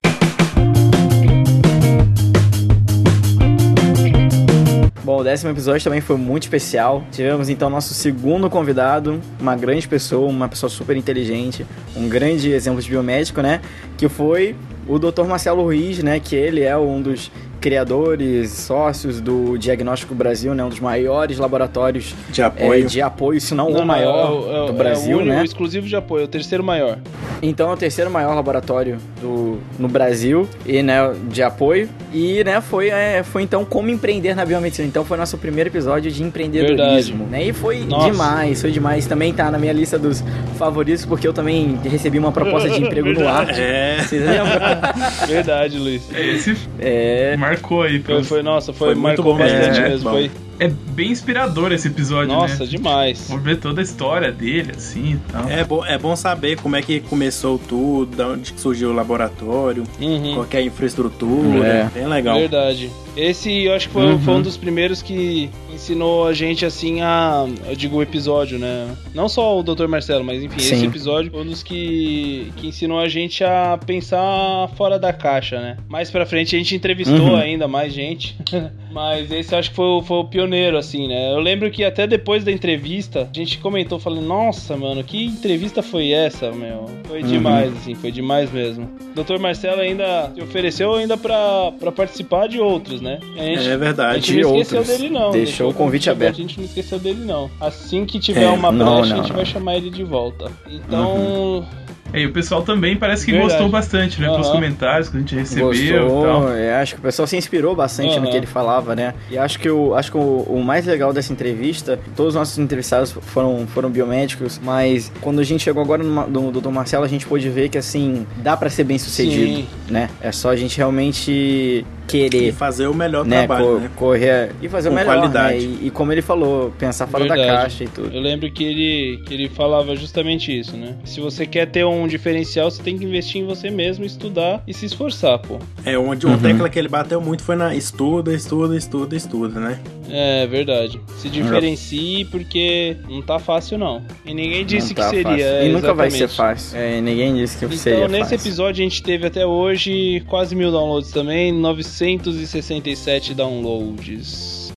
Bom, o décimo episódio também foi muito especial. Tivemos então nosso segundo convidado, uma grande pessoa, uma pessoa super inteligente, um grande exemplo de biomédico, né? Que foi o Dr. Marcelo Ruiz, né? Que ele é um dos criadores, sócios do Diagnóstico Brasil, né? Um dos maiores laboratórios De é, apoio. de apoio, se não, Não, o maior não, é é do Brasil, é o, único- né? o exclusivo de apoio, é o terceiro maior. Então é o terceiro maior laboratório do, no Brasil e né, de apoio. E né, foi, é, foi então como empreender na biomedicina. Então foi nosso primeiro episódio de empreendedorismo. Né? E foi Nossa. demais, foi demais. Também tá na minha lista dos favoritos, porque eu também recebi uma proposta de [laughs] emprego no ar. É. Vocês lembram? [laughs] Verdade, Luiz. Esse É. marcou aí. Foi, foi, nossa, foi, Foi muito marcou bom bastante mesmo, mesmo. é, Foi, É bem inspirador esse episódio, nossa, né? demais. Vamos ver toda a história dele, assim e tal. É bom, é bom saber como é que começou tudo, da onde surgiu o laboratório, Uhum. qual que é a infraestrutura. É. Bem legal. Verdade. Esse eu acho que foi, Uhum. foi um dos primeiros que ensinou a gente assim a. Eu digo o episódio, né? Não só o Dr. Marcelo, mas enfim, esse Sim. episódio foi um dos que, que ensinou a gente a pensar fora da caixa, né? Mais pra frente a gente entrevistou Uhum. ainda mais gente. [laughs] mas esse acho que foi, o- foi o pioneiro, assim, né? Eu lembro que até depois da entrevista, a gente comentou falando, nossa, mano, que entrevista foi essa, meu? Foi Uhum. demais, assim, foi demais mesmo. Dr. Marcelo ainda se ofereceu ainda pra, pra participar de outros, né? A gente, É a verdade. gente De não esqueceu outros. dele, não. Deixou o convite aberto. A gente não esqueceu dele, não. Assim que tiver É, uma não, brecha, não, a gente não. vai chamar ele de volta. Então, É, e o pessoal também parece que Verdade. gostou bastante, né? Pelos Aham. comentários que a gente recebeu e Gostou, tal. é, acho que o pessoal se inspirou bastante no Aham. que ele falava, né? E acho que, o, acho que o, o mais legal dessa entrevista, todos os nossos entrevistados foram, foram biomédicos, mas quando a gente chegou agora no, no Dr. Marcelo, a gente pôde ver que, assim, dá pra ser bem sucedido, Sim. né? É só a gente realmente E querer, fazer o melhor né? trabalho, co- né? Correr e fazer o Com melhor, qualidade. né? E, e como ele falou, pensar fora da Verdade. caixa e tudo. eu lembro que ele, que ele falava justamente isso, né? Se você quer ter um diferencial, você tem que investir em você mesmo, estudar e se esforçar, pô. É, onde uma Uhum. tecla que ele bateu muito foi na estuda, estuda, estuda, estuda, né? É verdade. Se diferencie porque não tá fácil, não. E ninguém disse Não tá que seria. fácil. é, E nunca vai ser fácil. É, ninguém disse que Então, seria nesse fácil. episódio a gente teve até hoje quase mil downloads também, 967 downloads.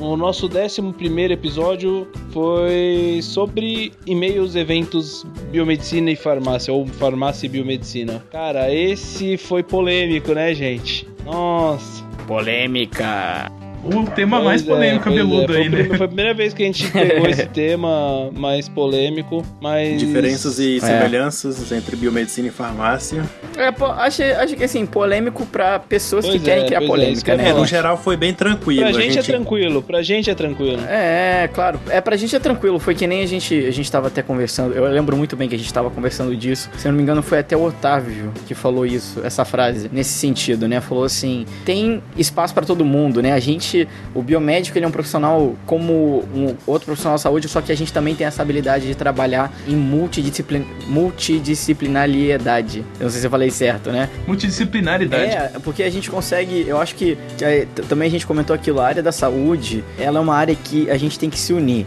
O nosso 11 primeiro episódio foi sobre e-mails, eventos, biomedicina e farmácia, ou farmácia e biomedicina. Cara, esse foi polêmico, né, gente? Nossa. Polêmica. O tema mais Pois é, polêmico é. cabeludo Foi aí, né? Foi a primeira vez que a gente pegou esse [laughs] tema mais polêmico, mas. Diferenças e semelhanças entre biomedicina e farmácia. É, pô, acho, acho que assim, polêmico pra pessoas Pois que querem é, criar é, polêmica, né? É, no geral foi bem tranquilo. Pra a gente, é tranquilo, pra gente é tranquilo. É, claro. É, pra gente é tranquilo. Foi que nem a gente, a gente tava até conversando. Eu lembro muito bem que a gente tava conversando disso. Se eu não me engano, foi até o Otávio que falou isso, essa frase, nesse sentido, né? Falou assim: tem espaço pra todo mundo, né? A gente, o biomédico, ele é um profissional como um outro profissional de saúde, só que a gente também tem essa habilidade de trabalhar em multidisciplin... multidisciplinariedade. Eu não sei se eu falei certo, né? Multidisciplinaridade. É, porque a gente consegue, eu acho que, é, também a gente comentou aquilo, a área da saúde, ela é uma área que a gente tem que se unir.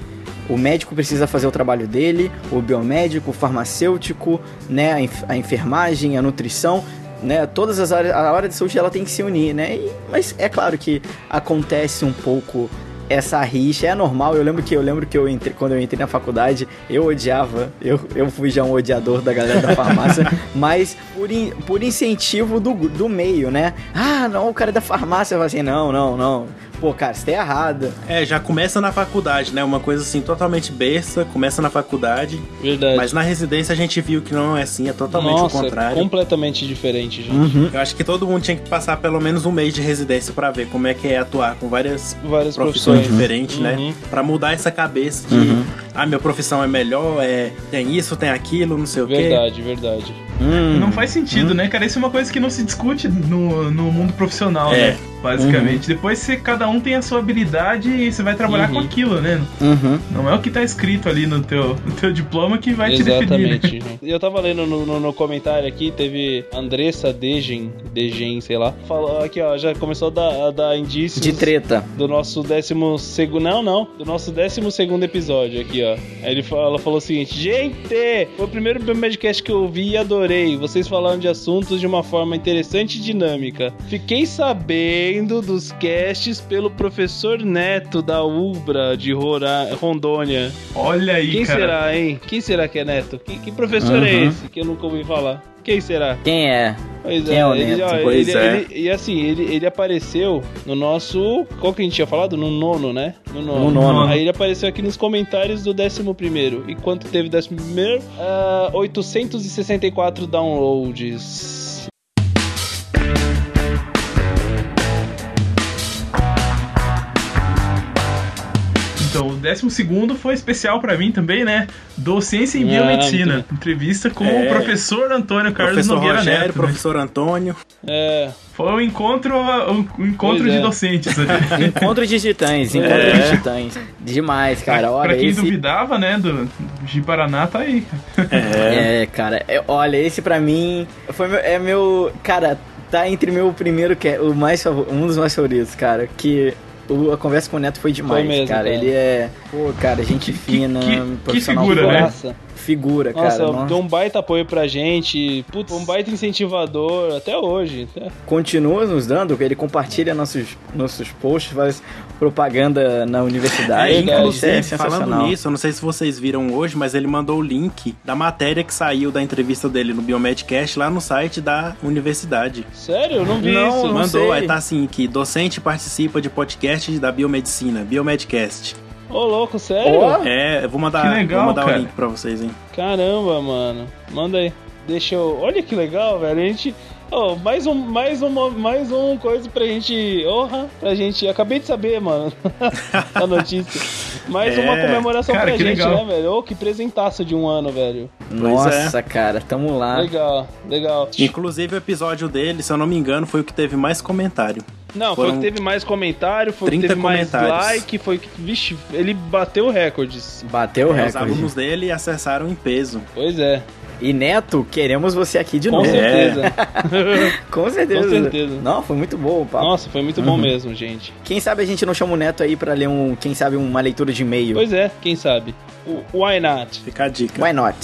O médico precisa fazer o trabalho dele, o biomédico, o farmacêutico, né, a enfermagem, a nutrição, né, todas as áreas, a área de saúde ela tem que se unir, né? E- mas é claro que acontece um pouco essa rixa é normal. Eu lembro que eu lembro que eu entrei, quando eu entrei na faculdade, eu odiava, eu, eu fui já um odiador da galera da farmácia, [laughs] mas por, in- por incentivo do, do meio, né? Ah, não, o cara é da farmácia vai assim, não, não, não. Pô, cara, você tá errado. É, já começa na faculdade, né? Uma coisa assim totalmente besta, começa na faculdade, Verdade. mas na residência a gente viu que não é assim, é totalmente Nossa, o contrário. completamente diferente, gente. Uhum. Eu acho que todo mundo tinha que passar pelo menos um mês de residência pra ver como é que é atuar com várias Várias profissões profissões. diferentes, Uhum. né? Pra mudar essa cabeça de, Uhum. ah, minha profissão é melhor, é tem isso, tem aquilo, não sei o quê. Verdade, verdade. Hum. Não faz sentido, né, cara? Isso é uma coisa que não se discute no, no mundo profissional, É. né? Basicamente. Depois você, cada um tem a sua habilidade e você vai trabalhar Uhum. com aquilo, né? Uhum. Não é o que tá escrito ali no teu, no teu diploma que vai te definir. né? Exatamente. Eu tava lendo no, no- no comentário aqui, teve Andressa Degen, Degen, sei lá. Falou aqui, ó, já começou a dar, a dar indícios De treta. do nosso décimo segundo. Não, não. Do nosso décimo segundo episódio aqui, ó. Aí ele fala, ela falou o seguinte: Gente, foi o primeiro Biomedcast que eu vi e adorei. Vocês falaram de assuntos de uma forma interessante e dinâmica. Fiquei sabendo dos casts pelo professor Neto da Ubra de Rora- Rondônia. Olha aí, Quem cara. será, hein? Quem será que é Neto? Que, que professor é Uhum. esse que eu nunca ouvi falar? Quem será? Quem é? Pois Quem é o ele, Neto? ó, Pois ele- é. ele- e assim, ele, ele apareceu no nosso. Qual que a gente tinha falado? No nono, né? No nono. No nono. Aí ele apareceu aqui nos comentários do décimo primeiro. E quanto teve décimo primeiro? Ah, 864 downloads. Então, o décimo segundo foi especial pra mim também, né? Docência em Biomedicina. muito Entrevista com É. o professor Antônio Carlos Professor Nogueira Rogério, Neto. né? professor Antônio. É. Foi um encontro, um encontro Pois de é. docentes ali. [laughs] Encontro de titãs, encontro É. de titãs. Demais, cara. pra, Olha, pra quem esse. duvidava, né, do de Paraná, tá aí. É. É, cara, é- olha, esse pra mim foi meu, é meu, cara, tá entre meu primeiro que é o mais favor- um dos mais favoritos, cara, que a conversa com o Neto foi demais, mesmo, cara. cara. Ele é, pô, cara, gente fina, que- profissional que figura, né? Nossa, Figura, nossa, cara. nossa. deu um baita apoio pra gente. Putz, um baita incentivador até hoje. né? Continua nos dando, ele compartilha nossos, nossos posts, faz propaganda na universidade. É, cara, é inclusive, sensacional. falando nisso, eu não sei se vocês viram hoje, mas ele mandou o link da matéria que saiu da entrevista dele no Biomedcast lá no site da universidade. Sério? Eu não vi Não, isso. não mandou, sei. aí tá assim, que docente participa de podcast da biomedicina, Biomedcast. Ô, louco, sério? Ó. É, eu vou mandar, Que legal, vou mandar cara. o link pra vocês, hein. Caramba, mano. Manda aí. Deixa eu. Olha que legal, velho. A gente. Oh, mais um, mais uma, mais um coisa pra gente. Honra, pra gente. Acabei de saber, mano. [laughs] a notícia. Mais É, uma comemoração cara, pra gente, legal. né, velho? Ô, que presentaço de um ano, velho. Nossa, cara, tamo lá. Legal, legal. Inclusive o episódio dele, se eu não me engano, foi o que teve mais comentário. Não, foi o Foram que teve mais comentário, foi o que 30 teve mais like, foi o que. Vixe, ele bateu recordes. Bateu É, os recorde. alunos dele acessaram em peso. Pois é, E Neto, queremos você aqui de com novo. certeza. [laughs] Com certeza. Com certeza. Não, foi muito bom o papo. Nossa, foi muito bom mesmo, gente. Quem sabe a gente não chama o Neto aí pra ler um, quem sabe uma leitura de e-mail. Pois é, quem sabe? O Why Not? Fica a dica. Why not?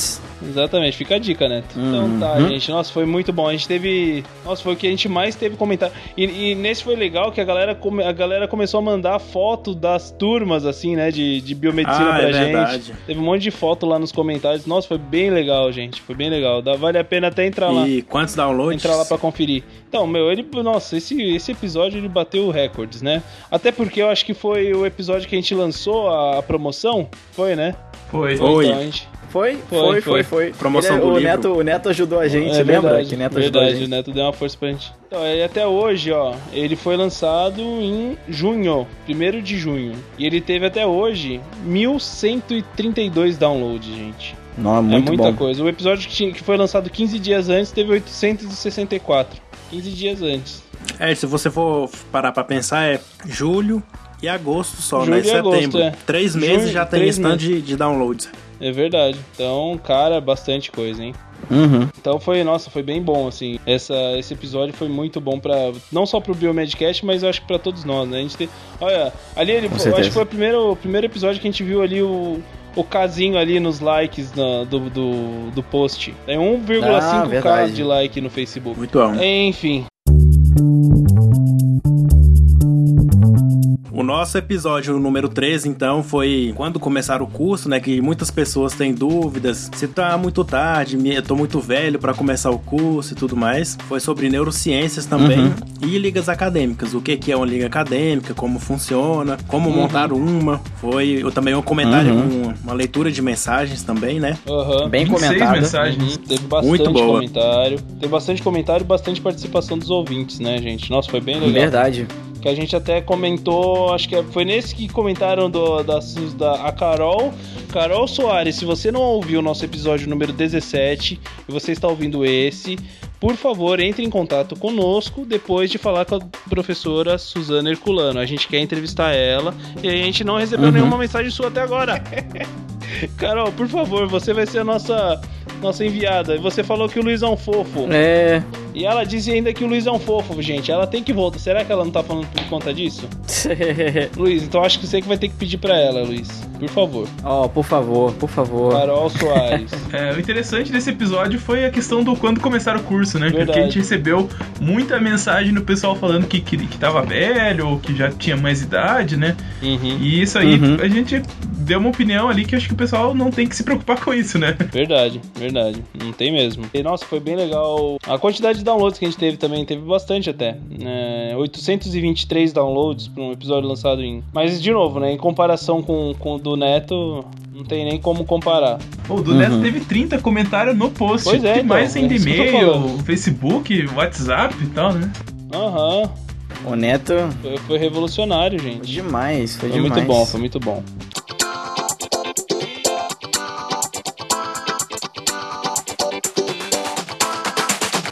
Exatamente, fica a dica, Neto. Então tá, Uhum. gente. Nossa, foi muito bom. A gente teve. Nossa, foi o que a gente mais teve comentário. E, e nesse foi legal que a galera, come- a galera começou a mandar foto das turmas, assim, né? De, de biomedicina Ah, pra é gente. verdade. Teve um monte de foto lá nos comentários. Nossa, foi bem legal, gente. Foi bem legal. Dá, vale a pena até entrar lá. E quantos downloads? Entrar lá pra conferir. Então, meu, ele. Nossa, esse, esse episódio ele bateu recordes, né? Até porque eu acho que foi o episódio que a gente lançou a, a promoção. Foi, né? Foi. Foi. Então, a gente, Foi, Foi, foi, foi. foi. Promoção Ele- do o livro. Neto, o Neto ajudou a gente, É lembra? verdade, que o Neto ajudou a verdade, gente. o Neto deu uma força pra gente. Então, ele até hoje, ó, ele foi lançado em junho, 1 de junho. E ele teve até hoje 1132 downloads, gente. Não, é é muito muita bom. coisa. O episódio que, tinha- que foi lançado 15 dias antes teve 864. 15 dias antes. É, se você for parar pra pensar, é julho e agosto só, Julho né? e agosto, Setembro. é. Três meses Junho, já tem tanto de, de downloads. É verdade. Então, cara, bastante coisa, hein? Uhum. Então foi, nossa, foi bem bom, assim. Essa, esse episódio foi muito bom para não só pro Biomedcast, mas eu acho que pra todos nós, né? A gente tem, olha, ali ele, eu acho que foi o primeiro, o primeiro episódio que a gente viu ali o, o casinho ali nos likes na- do, do, do post. Tem 1,5k Ah, de like no Facebook. Muito bom. Enfim, nosso episódio número 13, então, foi quando começar o curso, né? Que muitas pessoas têm dúvidas se tá muito tarde, eu tô muito velho pra começar o curso e tudo mais. Foi sobre neurociências também Uhum. e ligas acadêmicas. O que que é uma liga acadêmica, como funciona, como montar uma. Foi eu também um comentário, Uhum. um- uma leitura de mensagens também, né? aham. Bem 26 comentado. mensagens. Uhum, teve bastante Muito boa. comentário. Teve bastante comentário e bastante participação dos ouvintes, né, gente? Nossa, foi bem legal. Verdade. Que a gente até comentou, acho que foi nesse que comentaram do, da, da a Carol. Carol Soares, se você não ouviu o nosso episódio número 17 e você está ouvindo esse, por favor, entre em contato conosco depois de falar com a professora Suzana Herculano. A gente quer entrevistar ela e a gente não recebeu Uhum. nenhuma mensagem sua até agora. [laughs] Carol, por favor, você vai ser a nossa, nossa enviada. Você falou que o Luiz é um fofo. É. E ela disse ainda que o Luiz é um fofo, gente. Ela tem que voltar. Será que ela não tá falando por conta disso? [laughs] Luiz, então acho que você que vai ter que pedir pra ela, Luiz. Por favor. Ó, por favor, por favor. Carol Soares. [laughs] É, o interessante desse episódio foi a questão do quando começar o curso, né? Verdade. Porque a gente recebeu muita mensagem do pessoal falando que, que, que tava velho ou que já tinha mais idade, né? Uhum. E isso aí, Uhum. a gente deu uma opinião ali que eu acho que o pessoal não tem que se preocupar com isso, né? Verdade, verdade. Não tem mesmo. E, nossa, foi bem legal. A quantidade de downloads que a gente teve também, teve bastante até. É, 823 downloads para um episódio lançado em. Mas, de novo, né? Em comparação com, com o do Neto, não tem nem como comparar. Pô, o do Uhum. Neto teve 30 comentários no post. Pois é, então, mais ainda é e-mail. Facebook, WhatsApp e tal, né? Aham. O Neto, Foi, foi revolucionário, foi gente. demais, foi, Foi demais. muito bom, foi muito bom.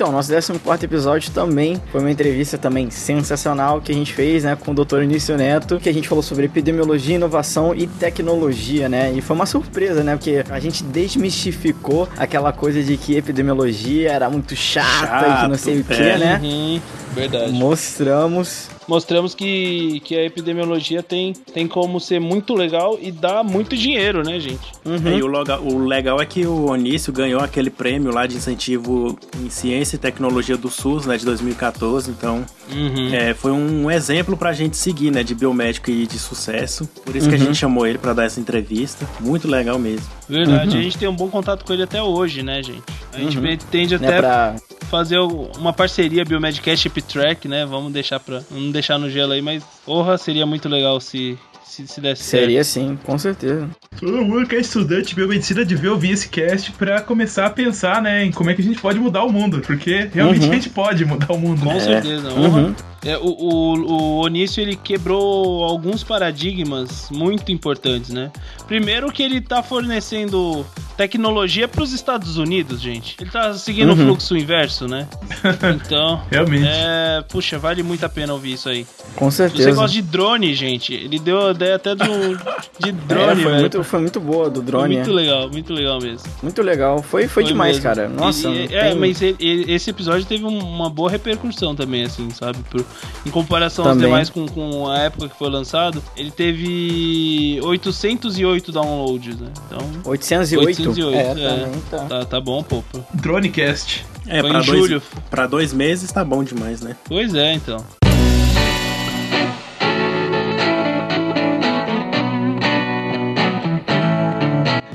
Então, nosso 14 episódio também foi uma entrevista também sensacional que a gente fez, né, com o Dr. Início Neto, que a gente falou sobre epidemiologia, inovação e tecnologia, né? E foi uma surpresa, né? Porque a gente desmistificou aquela coisa de que epidemiologia era muito chata e que não sei o que, Chato, é. né? Uhum, verdade. Mostramos. Mostramos que, que a epidemiologia tem, tem como ser muito legal e dá muito dinheiro, né, gente? Uhum. E o, loga- o legal é que o Onício ganhou aquele prêmio lá de incentivo em ciência e tecnologia do SUS, né, de 2014. Então, Uhum. é, foi um exemplo pra gente seguir, né, de biomédico e de sucesso. Por isso que a Uhum. gente chamou ele pra dar essa entrevista. Muito legal mesmo. Verdade, Uhum. a gente tem um bom contato com ele até hoje, né, gente? A gente Uhum. tende Né, até pra... fazer uma parceria Biomedcast e Track, né? Vamos deixar pra. Vamos deixar no gelo aí, mas porra, seria muito legal se, se, se desse certo. Seria sim, com certeza. Todo mundo que é estudante de biomedicina devia ouvir esse cast pra começar a pensar, né, em como é que a gente pode mudar o mundo. Porque realmente Uhum. a gente pode mudar o mundo, Com né? certeza. Uhum. É, o, o, o Onício ele quebrou alguns paradigmas muito importantes, né? Primeiro que ele tá fornecendo tecnologia pros Estados Unidos, gente. Ele tá seguindo o Uhum. fluxo inverso, né? [laughs] Então, Realmente. é, puxa, vale muito a pena ouvir isso aí. Com Se você certeza. gosta de drone, gente, ele deu a ideia até do de [laughs] É, drone, foi, velho. muito, foi muito boa do Foi drone. muito é. legal, muito legal mesmo. Muito legal. Foi, foi, demais, mesmo. cara. Nossa, E- é, tem- mas ele- ele- esse episódio teve um- uma boa repercussão também, assim, sabe? Por- em comparação aos Também. demais com, com a época que foi lançado, ele teve 808 downloads, né? Então, 808, 408. É, É, também tá. tá. Tá bom, pô. pô. Dronecast. É, Foi pra em dois, julho. pra dois meses tá bom demais, né? Pois é, então.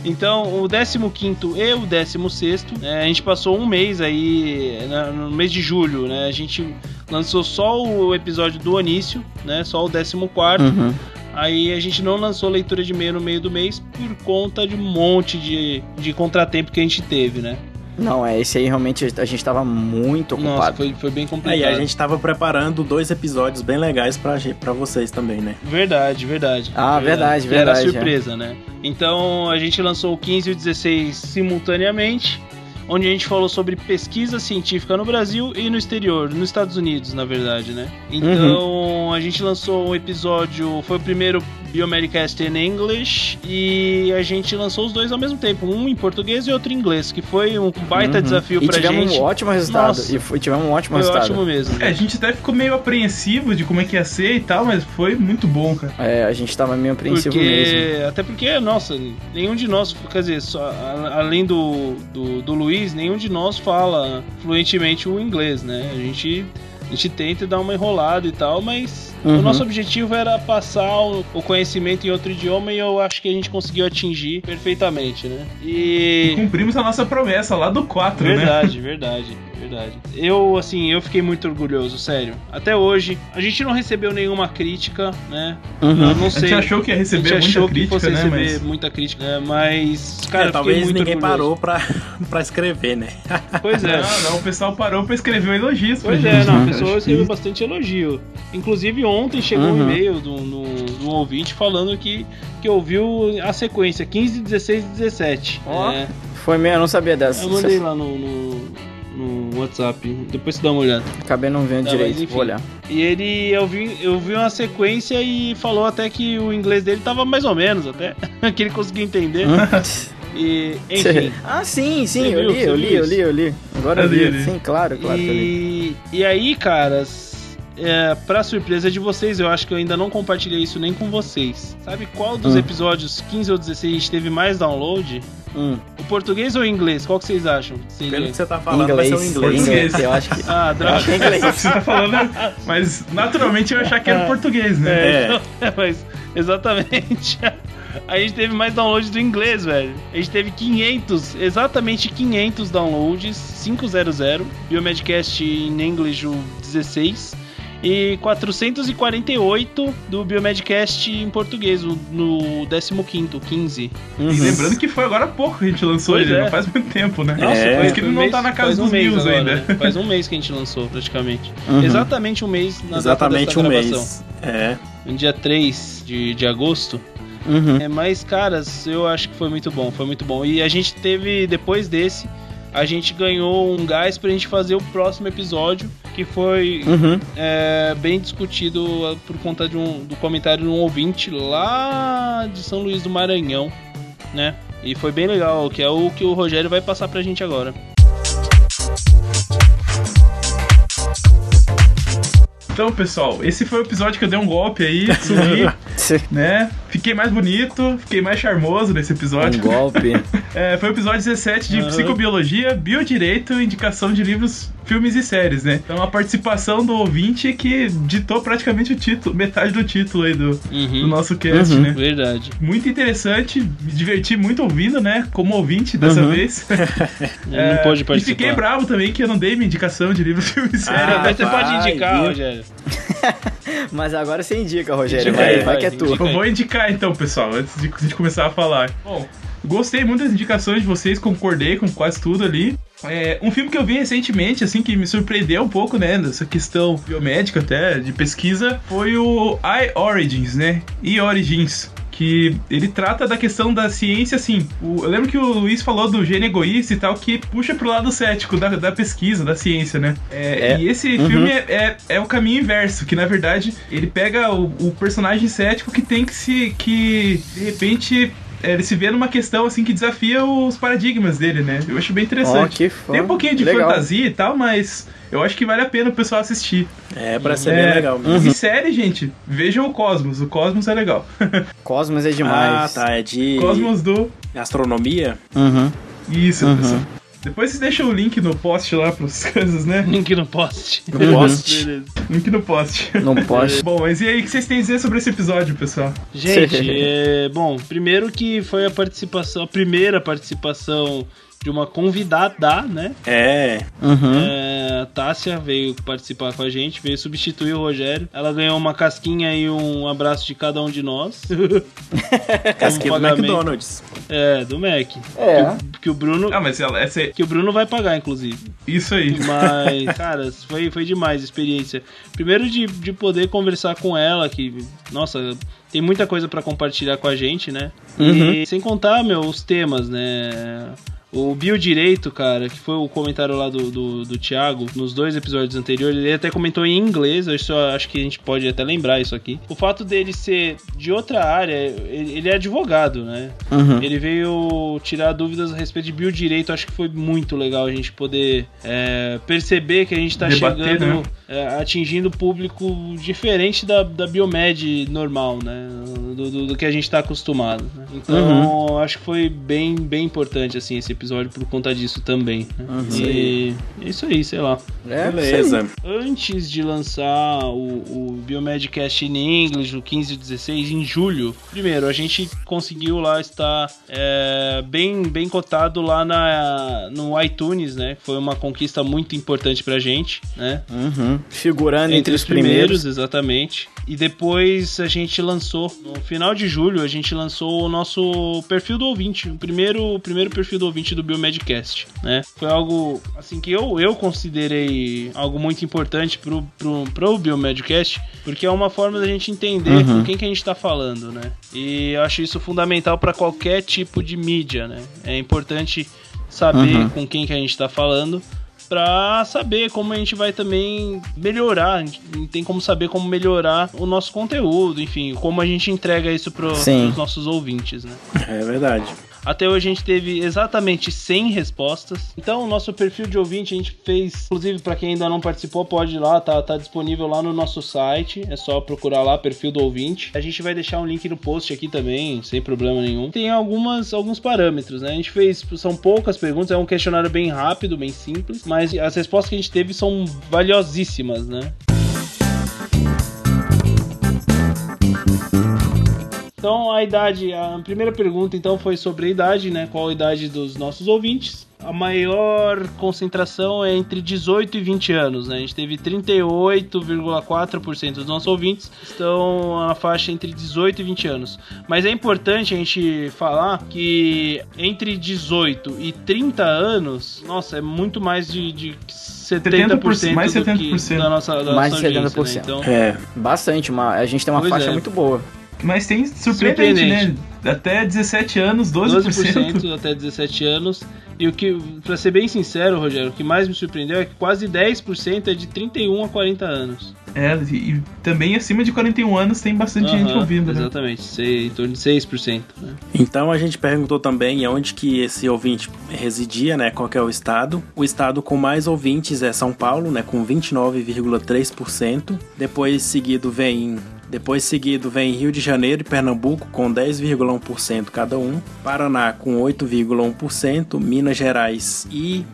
Então, o 15 e o 16, né, a gente passou um mês aí, né, no mês de julho, né? A gente lançou só o episódio do Anício, né? Só o 14. Uhum. Aí a gente não lançou leitura de e-mail no meio do mês por conta de um monte de, de contratempo que a gente teve, né? Não, é, esse aí realmente a gente tava muito Nossa, ocupado. foi, foi bem Aí complicado. a gente tava preparando dois episódios bem legais pra, pra vocês também, né? Verdade, verdade. Ah, verdade, Que Era verdade, surpresa, né? Então a gente lançou o 15 e o 16 simultaneamente, onde a gente falou sobre pesquisa científica no Brasil e no exterior, nos Estados Unidos, na verdade, né? Então a gente lançou um episódio, foi o primeiro Biomedcast in English e a gente lançou os dois ao mesmo tempo, um em português e outro em inglês, que foi um baita Uhum. desafio e pra tivemos gente. um ótimo resultado. Nossa. E foi, tivemos um ótimo Foi resultado. ótimo mesmo. É, a gente até ficou meio apreensivo de como é que ia ser e tal, mas foi muito bom, cara. É, a gente tava meio apreensivo Porque, mesmo. até porque, nossa, nenhum de nós, quer dizer, só- além do, do, do Luiz, nenhum de nós fala fluentemente o inglês, né? A gente, a gente tenta dar uma enrolada e tal, mas Uhum. o nosso objetivo era passar o, o conhecimento em outro idioma e eu acho que a gente conseguiu atingir perfeitamente, né? E E. cumprimos a nossa promessa lá do 4, né? Verdade, verdade, verdade. Eu, assim, eu fiquei muito orgulhoso, sério. Até hoje, a gente não recebeu nenhuma crítica, né? Uhum. Não A gente sei. achou que ia A gente receber muita achou que crítica, fosse né? receber Mas muita crítica, né? mas, cara, É, talvez ninguém orgulhoso. parou pra, [laughs] pra escrever, né? Pois é. Não, não, o pessoal parou pra escrever um elogio pra Pois gente. é, não, a Uhum. pessoa escreveu bastante elogio. Inclusive, ontem chegou um Uhum. e-mail de um um ouvinte falando que, que ouviu a sequência 15, 16 e 17. Ó, É, Foi meio, eu não sabia dessa. eu mandei lá no, no, no WhatsApp, depois você dá uma olhada. Acabei não vendo Tá, direito, mas vou olhar. E ele, eu vi, eu vi uma sequência e falou até que o inglês dele tava mais ou menos, até, [laughs] que ele conseguia entender. E, enfim. [laughs] ah, sim, sim, eu li, eu li, eu li, eu li. Agora eu li, li. eu li. Sim, claro, claro que eu li. E, e aí, caras, é, pra surpresa de vocês, eu acho que eu ainda não compartilhei isso nem com vocês. Sabe qual dos Hum. episódios 15 ou 16 teve mais download? Hum, O português ou o inglês? Qual que vocês acham? Sim, Pelo que você tá falando, inglês, vai ser o inglês. inglês, eu acho que... Ah, droga. que é inglês. [laughs] Você tá falando, mas naturalmente eu ia achar que era português, né? É. É, [laughs] mas exatamente. [laughs] A gente teve mais downloads do inglês, velho. A gente teve 500, exatamente 500 downloads, 500, Biomedcast em English o 16 e 448 do Biomedcast em português, o- no 15º, 15. Uhum. E lembrando que foi agora há pouco que a gente lançou Pois ele, é. não faz muito tempo, né? Nossa, Por foi- isso que ele um não mês- tá na casa um dos mil ainda. né? Faz um mês que a gente lançou, praticamente. Uhum. Exatamente um mês na Exatamente data um dessa gravação. mês. É. No dia 3 de, de agosto. Uhum. É, mas, caras, eu acho que foi muito bom, foi muito bom. E a gente teve, depois desse, a gente ganhou um gás pra gente fazer o próximo episódio, que foi Uhum. é, bem discutido uh, por conta de um, do comentário de um ouvinte lá de São Luís do Maranhão, né? E foi bem legal, que é o que o Rogério vai passar pra gente agora. Então, pessoal, esse foi o episódio que eu dei um golpe aí, [laughs] sumi, né? Fiquei mais bonito, fiquei mais charmoso nesse Um episódio. golpe. [laughs] É, foi o episódio 17 de Aham. Biologia, Biodireito, indicação de livros, filmes e séries, né? Então a participação do ouvinte que ditou praticamente o título, metade do título aí do, do Uhum. nosso cast, Uhum. né? Verdade. Muito interessante, me diverti muito ouvindo, né? Como ouvinte dessa Uhum. vez. [laughs] É, não pôde E participar. fiquei bravo também que eu não dei minha indicação de livro, [laughs] filme e série. Ah, mas você pode indicar, viu? Rogério. [laughs] Mas agora você indica, Rogério. Indica Vai, aí, vai vai, que é tu. indica. Eu vou indicar então, pessoal, antes de, de começar a falar. Bom, gostei muito das indicações de vocês, concordei com quase tudo ali. É, um filme que eu vi recentemente, assim, que me surpreendeu um pouco, né, dessa questão biomédica até, de pesquisa, foi o I Origins, né? E Origins. Que ele trata da questão da ciência, assim. o- eu lembro que o Luiz falou do gene egoísta e tal, que puxa pro lado cético da, da pesquisa, da ciência, né? É, É. E esse Uhum. filme é, é, é o caminho inverso, que na verdade ele pega o, o personagem cético que tem que se. que de repente ele se vê numa questão assim que desafia os paradigmas dele, né? Eu acho bem interessante. que fã. Tem um pouquinho de Legal. fantasia e tal, mas eu acho que vale a pena o pessoal assistir. É, parece ser É. bem legal mesmo. Uhum. E série, gente, vejam o Cosmos. O Cosmos é legal. [laughs] Cosmos é Ah, demais. tá. É de Cosmos do. astronomia? Uhum. Isso, Uhum. pessoal. Depois vocês deixam o link no post lá pras [laughs] coisas, né? Link no post. No post. Beleza. Link no post. Não posso. [laughs] Bom, mas e aí, o que vocês têm a dizer sobre esse episódio, pessoal? Gente, [laughs] é, bom, primeiro que foi a participação, a primeira participação de uma convidada, né? É. Uhum. É, a Tássia veio participar com a gente, veio substituir o Rogério. Ela ganhou uma casquinha e um abraço de cada um de nós. [laughs] Casquinha do pagamento. McDonald's. É, do Mac. É. Que, o- que o Bruno. Ah, mas ela, essa, Que o Bruno vai pagar, inclusive. isso aí. Mas, [laughs] cara, foi, foi demais a experiência. Primeiro de, de poder conversar com ela, que, nossa, tem muita coisa pra compartilhar com a gente, né? E sem contar, meu, os temas, né? O biodireito, cara, que foi o comentário lá do, do, do Thiago nos dois episódios anteriores, ele até comentou em inglês, eu só acho que a gente pode até lembrar isso aqui. O fato dele ser de outra área, ele, ele é advogado, né? Uhum. Ele veio tirar dúvidas a respeito de biodireito. Acho que foi muito legal a gente poder é, perceber que a gente está Debater, chegando, né? É, atingindo público diferente da, da biomed normal, né? Do, do- do que a gente está acostumado. né? Então, acho que foi bem, bem importante assim esse episódio por conta disso também. né? E é isso aí, sei lá. É, Beleza. Antes de lançar o, o Biomedcast in English, o 15 e 16, em julho, primeiro, a gente conseguiu lá estar é, bem, bem cotado lá na, no iTunes, né? Foi uma conquista muito importante pra gente, né? Uhum. Figurando entre, os primeiros. exatamente. E depois a gente lançou, no final de julho, a gente lançou o nosso perfil do ouvinte, o primeiro, o primeiro perfil do ouvinte do Biomedcast, né? Foi algo, assim, que eu, eu considerei algo muito importante pro, pro, pro Biomedcast, porque é uma forma da gente entender com quem que a gente tá falando, né? E eu acho isso fundamental para qualquer tipo de mídia, né? É importante saber com quem que a gente tá falando pra saber como a gente vai também melhorar, a gente tem como saber como melhorar o nosso conteúdo, enfim, como a gente entrega isso Sim. pros nossos ouvintes, né? É verdade. Até hoje a gente teve exatamente 100 respostas. Então, o nosso perfil de ouvinte a gente fez, inclusive para quem ainda não participou, pode ir lá, tá, tá disponível lá no nosso site. É só procurar lá perfil do ouvinte. A gente vai deixar um link no post aqui também, sem problema nenhum. Tem algumas alguns parâmetros, né? A gente fez, são poucas perguntas, é um questionário bem rápido, bem simples, mas as respostas que a gente teve são valiosíssimas, né? Então a idade, a primeira pergunta então foi sobre a idade, né? Qual a idade dos nossos ouvintes? A maior concentração é entre 18 e 20 anos, né? A gente teve 38,4% dos nossos ouvintes estão na faixa entre 18 e 20 anos. Mas é importante a gente falar que entre 18 e 30 anos, nossa, é muito mais de, de 70%, mais do que 70%. da nossa, da Mais nossa de audiência, 70%. Né? Então, É. Bastante, uma, a gente tem uma Pois faixa é. muito boa. Mas tem surpreendente, Surpreendente. né? Até 17 anos, 12%. 12% até 17 anos. E o que, pra ser bem sincero, Rogério, o que mais me surpreendeu é que quase 10% é de 31 a 40 anos. É, e, e também acima de 41 anos tem bastante gente Aham, ouvindo, né? Exatamente, sei, em torno de 6%. Né? Então a gente perguntou também onde que esse ouvinte residia, né? Qual que é o estado. O estado com mais ouvintes é São Paulo, né? Com 29,3%. Depois seguido vem depois seguido vem Rio de Janeiro e Pernambuco com 10,1% cada um, Paraná com 8,1%, Minas Gerais e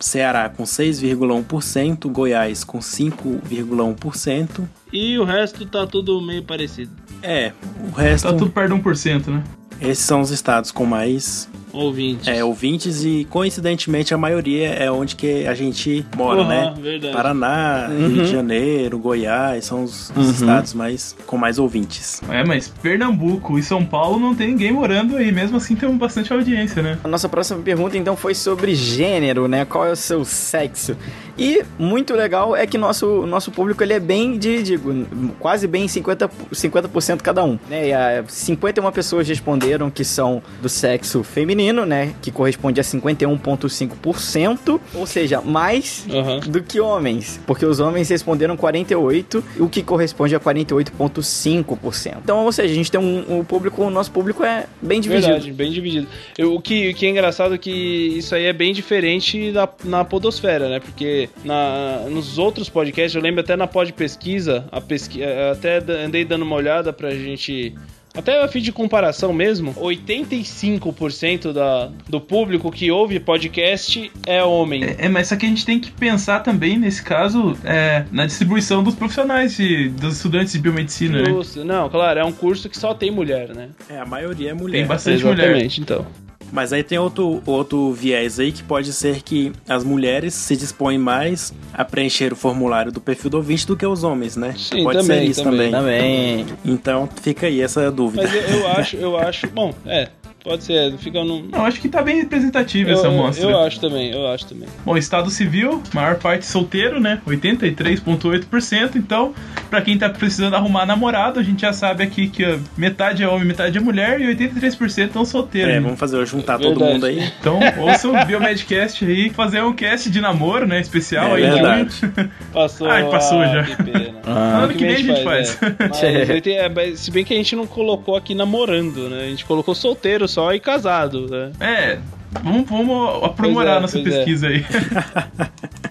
Ceará com 6,1%, Goiás com 5,1%. E o resto tá tudo meio parecido. É, o resto, Tá tudo perto de 1%, né? esses são os estados com mais Ouvintes. é, ouvintes e coincidentemente a maioria é onde que a gente mora, Aham, né? verdade. Paraná, Rio de Janeiro, Goiás, são os, os estados mais com mais ouvintes. É, mas Pernambuco e São Paulo não tem ninguém morando aí, mesmo assim tem bastante audiência, né? A nossa próxima pergunta então foi sobre gênero, né? Qual é o seu sexo? E muito legal é que nosso, nosso público ele é bem dividido, quase bem 50%, 50 cada um. Né? E, ah, 51 pessoas responderam que são do sexo feminino feminino, né, que corresponde a 51,5%, ou seja, mais Aham. do que homens, porque os homens responderam 48, o que corresponde a 48,5%. Então, ou seja, a gente tem um, um público, o nosso público é bem dividido. Verdade, bem dividido. Eu, o, que, o que é engraçado é que isso aí é bem diferente da, na podosfera, né? Porque na, nos outros podcasts, eu lembro até na pod pesquisa, a pesqui, até andei dando uma olhada pra gente... Até a fim de comparação mesmo, 85% da, do público que ouve podcast é homem. É, mas só que a gente tem que pensar também, nesse caso, é, na distribuição dos profissionais, de, dos estudantes de biomedicina, né? Justo. Não, claro, é um curso que só tem mulher, né? É, a maioria é mulher. Tem bastante mulher. Exatamente, então. Mas aí tem outro, outro viés aí que pode ser que as mulheres se dispõem mais a preencher o formulário do perfil do ouvinte do que os homens, né? Sim, pode também, ser isso também. também. Também. Então fica aí essa dúvida. Mas eu, eu acho, eu acho. Bom, é, pode ser, fica num. Não, acho que tá bem representativa Eu, essa amostra. eu acho também, eu acho também. Bom, estado civil, maior parte solteiro, né? 83,8%. Então, pra quem tá precisando arrumar namorado, a gente já sabe aqui que metade é homem, metade é mulher e 83% estão solteiros. É, né? vamos fazer juntar todo Verdade. mundo aí. Então, ouça o Biomedcast aí, fazer um cast de namoro, né? Especial É aí. de verdade. [laughs] Passou. Ai, passou ah, já. Que pena. [laughs] Ah. Ano que vem a gente faz. é. Mas, [laughs] oitenta- é, mas se bem que a gente não colocou aqui namorando, né? A gente colocou solteiro só e casado, né? É, vamos, vamos aprimorar é, nossa é. pesquisa aí. [laughs]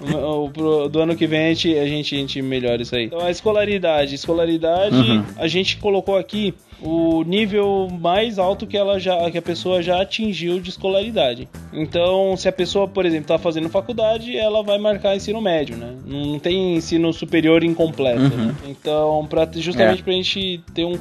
O- o- pro- do ano que vem a gente, a gente, a gente melhora isso aí. Então a escolaridade. Escolaridade, Uhum. a gente colocou aqui o nível mais alto que ela já que a pessoa já atingiu de escolaridade. Então, se a pessoa, por exemplo, está fazendo faculdade, ela vai marcar ensino médio, né? Não tem ensino superior incompleto, Uhum. né? Então, pra, justamente É. pra gente ter um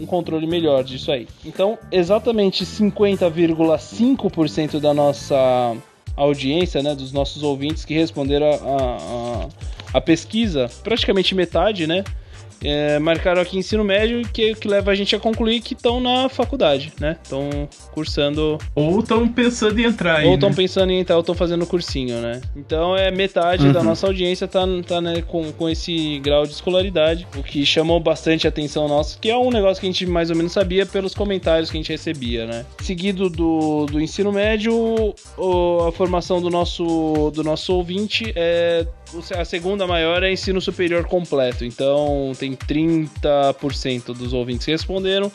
um controle melhor disso aí. Então, exatamente 50,5% da nossa audiência, né, dos nossos ouvintes que responderam a, a, a- pesquisa, praticamente metade, né, é, marcaram aqui ensino médio, que, que leva a gente a concluir que estão na faculdade, né, estão cursando, Ou estão pensando em entrar aí. ou estão né? pensando em entrar, ou estão fazendo cursinho, né. Então, é metade da nossa audiência tá, tá né, com, com esse grau de escolaridade, o que chamou bastante atenção nossa, que é um negócio que a gente mais ou menos sabia pelos comentários que a gente recebia, né. Seguido do, do ensino médio, a formação do nosso, do nosso ouvinte é a segunda maior é ensino superior completo. Então tem 30% dos ouvintes que responderam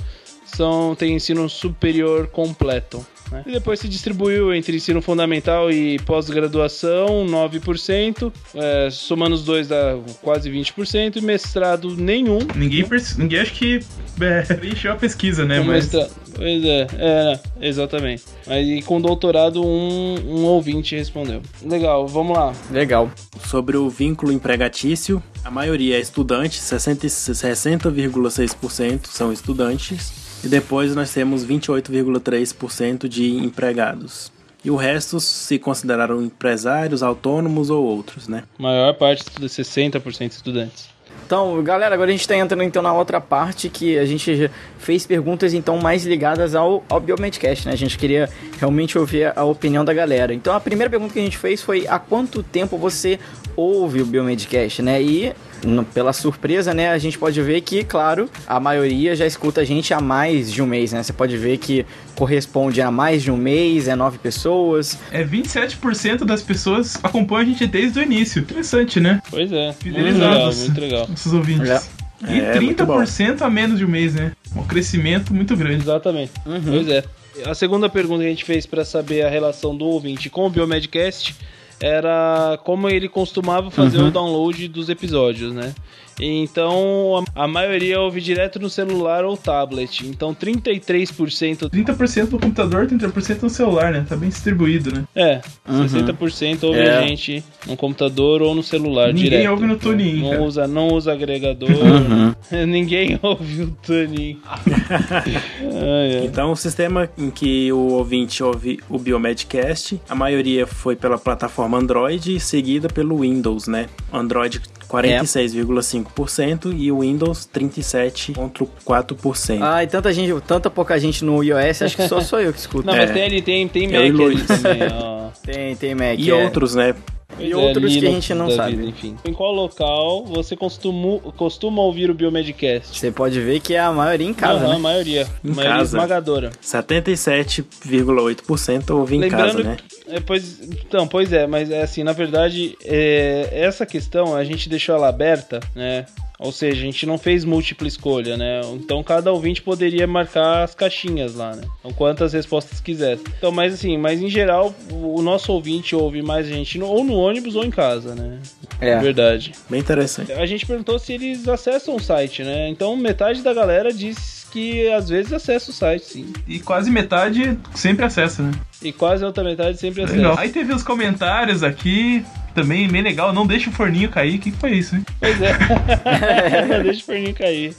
são tem ensino superior completo. Né? E depois se distribuiu entre ensino fundamental e pós-graduação, 9%, é, somando os dois dá quase 20%, e mestrado nenhum. Ninguém, ninguém acho que é, [laughs] preencheu a pesquisa, né? Com Mas mestra- Pois é, é, exatamente. Aí com doutorado, um, um ouvinte respondeu. Legal, vamos lá. Legal. Sobre o vínculo empregatício, a maioria é estudante, 60 e- 60,6% são estudantes. E depois nós temos 28,3% de empregados. E o resto se consideraram empresários, autônomos ou outros, né? Maior parte estuda 60% estudantes. Então, galera, agora a gente tá entrando então na outra parte que a gente já fez perguntas então mais ligadas ao, ao Biomedcast, né? A gente queria realmente ouvir a opinião da galera. Então, a primeira pergunta que a gente fez foi há quanto tempo você ouve o Biomedcast, né? E no- pela surpresa, né, a gente pode ver que, claro, a maioria já escuta a gente há mais de um mês, né? Você pode ver que corresponde a mais de um mês, é nove pessoas. é 27% das pessoas acompanham a gente desde o início. Interessante, né? Pois é, muito legal, Fidelizados. muito legal. Nossos ouvintes. É. E É, muito 30% a menos de um mês, né? Um crescimento muito grande. Exatamente. Uhum. Pois é. A segunda pergunta que a gente fez para saber a relação do ouvinte com o Biomedcast era como ele costumava fazer Uhum. o download dos episódios, né? Então, a, maioria ouve direto no celular ou tablet. Então, 33%. 30% no computador, 30% no celular, né? Tá bem distribuído, né? É, Uhum. 60% ouve É. a gente no computador ou no celular Ninguém direto. ouve no TuneIn, Não cara. usa, não usa agregador. Uhum. [laughs] Ninguém [laughs] ouve o Tuning. [laughs] Ai, ai. Então, o sistema em que o ouvinte ouve o Biomedcast, a maioria foi pela plataforma Android, seguida pelo Windows, né? Android 46,5% e o Windows 37,4%. Ah, e tanta gente, tanta pouca gente no iOS, acho que só sou eu que escuto. Não, É. mas tem ali, tem, tem Eu Mac e também, ó. Tem, tem Mac. e é. outros, né? E é, outros que a gente não sabe. Vida, enfim. Em qual local você costuma, costuma ouvir o Biomedcast? Você pode ver que é a maioria em casa, uhum, né? a maioria. Em maioria casa. esmagadora. 77,8% ouve em casa, né? É, pois, então, pois é, mas é assim, na verdade, é, essa questão a gente deixou ela aberta, né? Ou seja, a gente não fez múltipla escolha, né? Então cada ouvinte poderia marcar as caixinhas lá, né? Então quantas respostas quisesse. Então, mas assim, mas em geral, o nosso ouvinte ouve mais gente no, ou no ônibus ou em casa, né? É. Verdade. Bem interessante. A gente perguntou se eles acessam o site, né? Então metade da galera disse que às vezes acessa o site, sim. E quase metade sempre acessa, né? E quase a outra metade sempre acessa. Legal. Aí teve os comentários aqui, também bem legal. Não deixa o forninho cair. O que, que foi isso, hein? Pois é. [laughs] não deixa o forninho cair.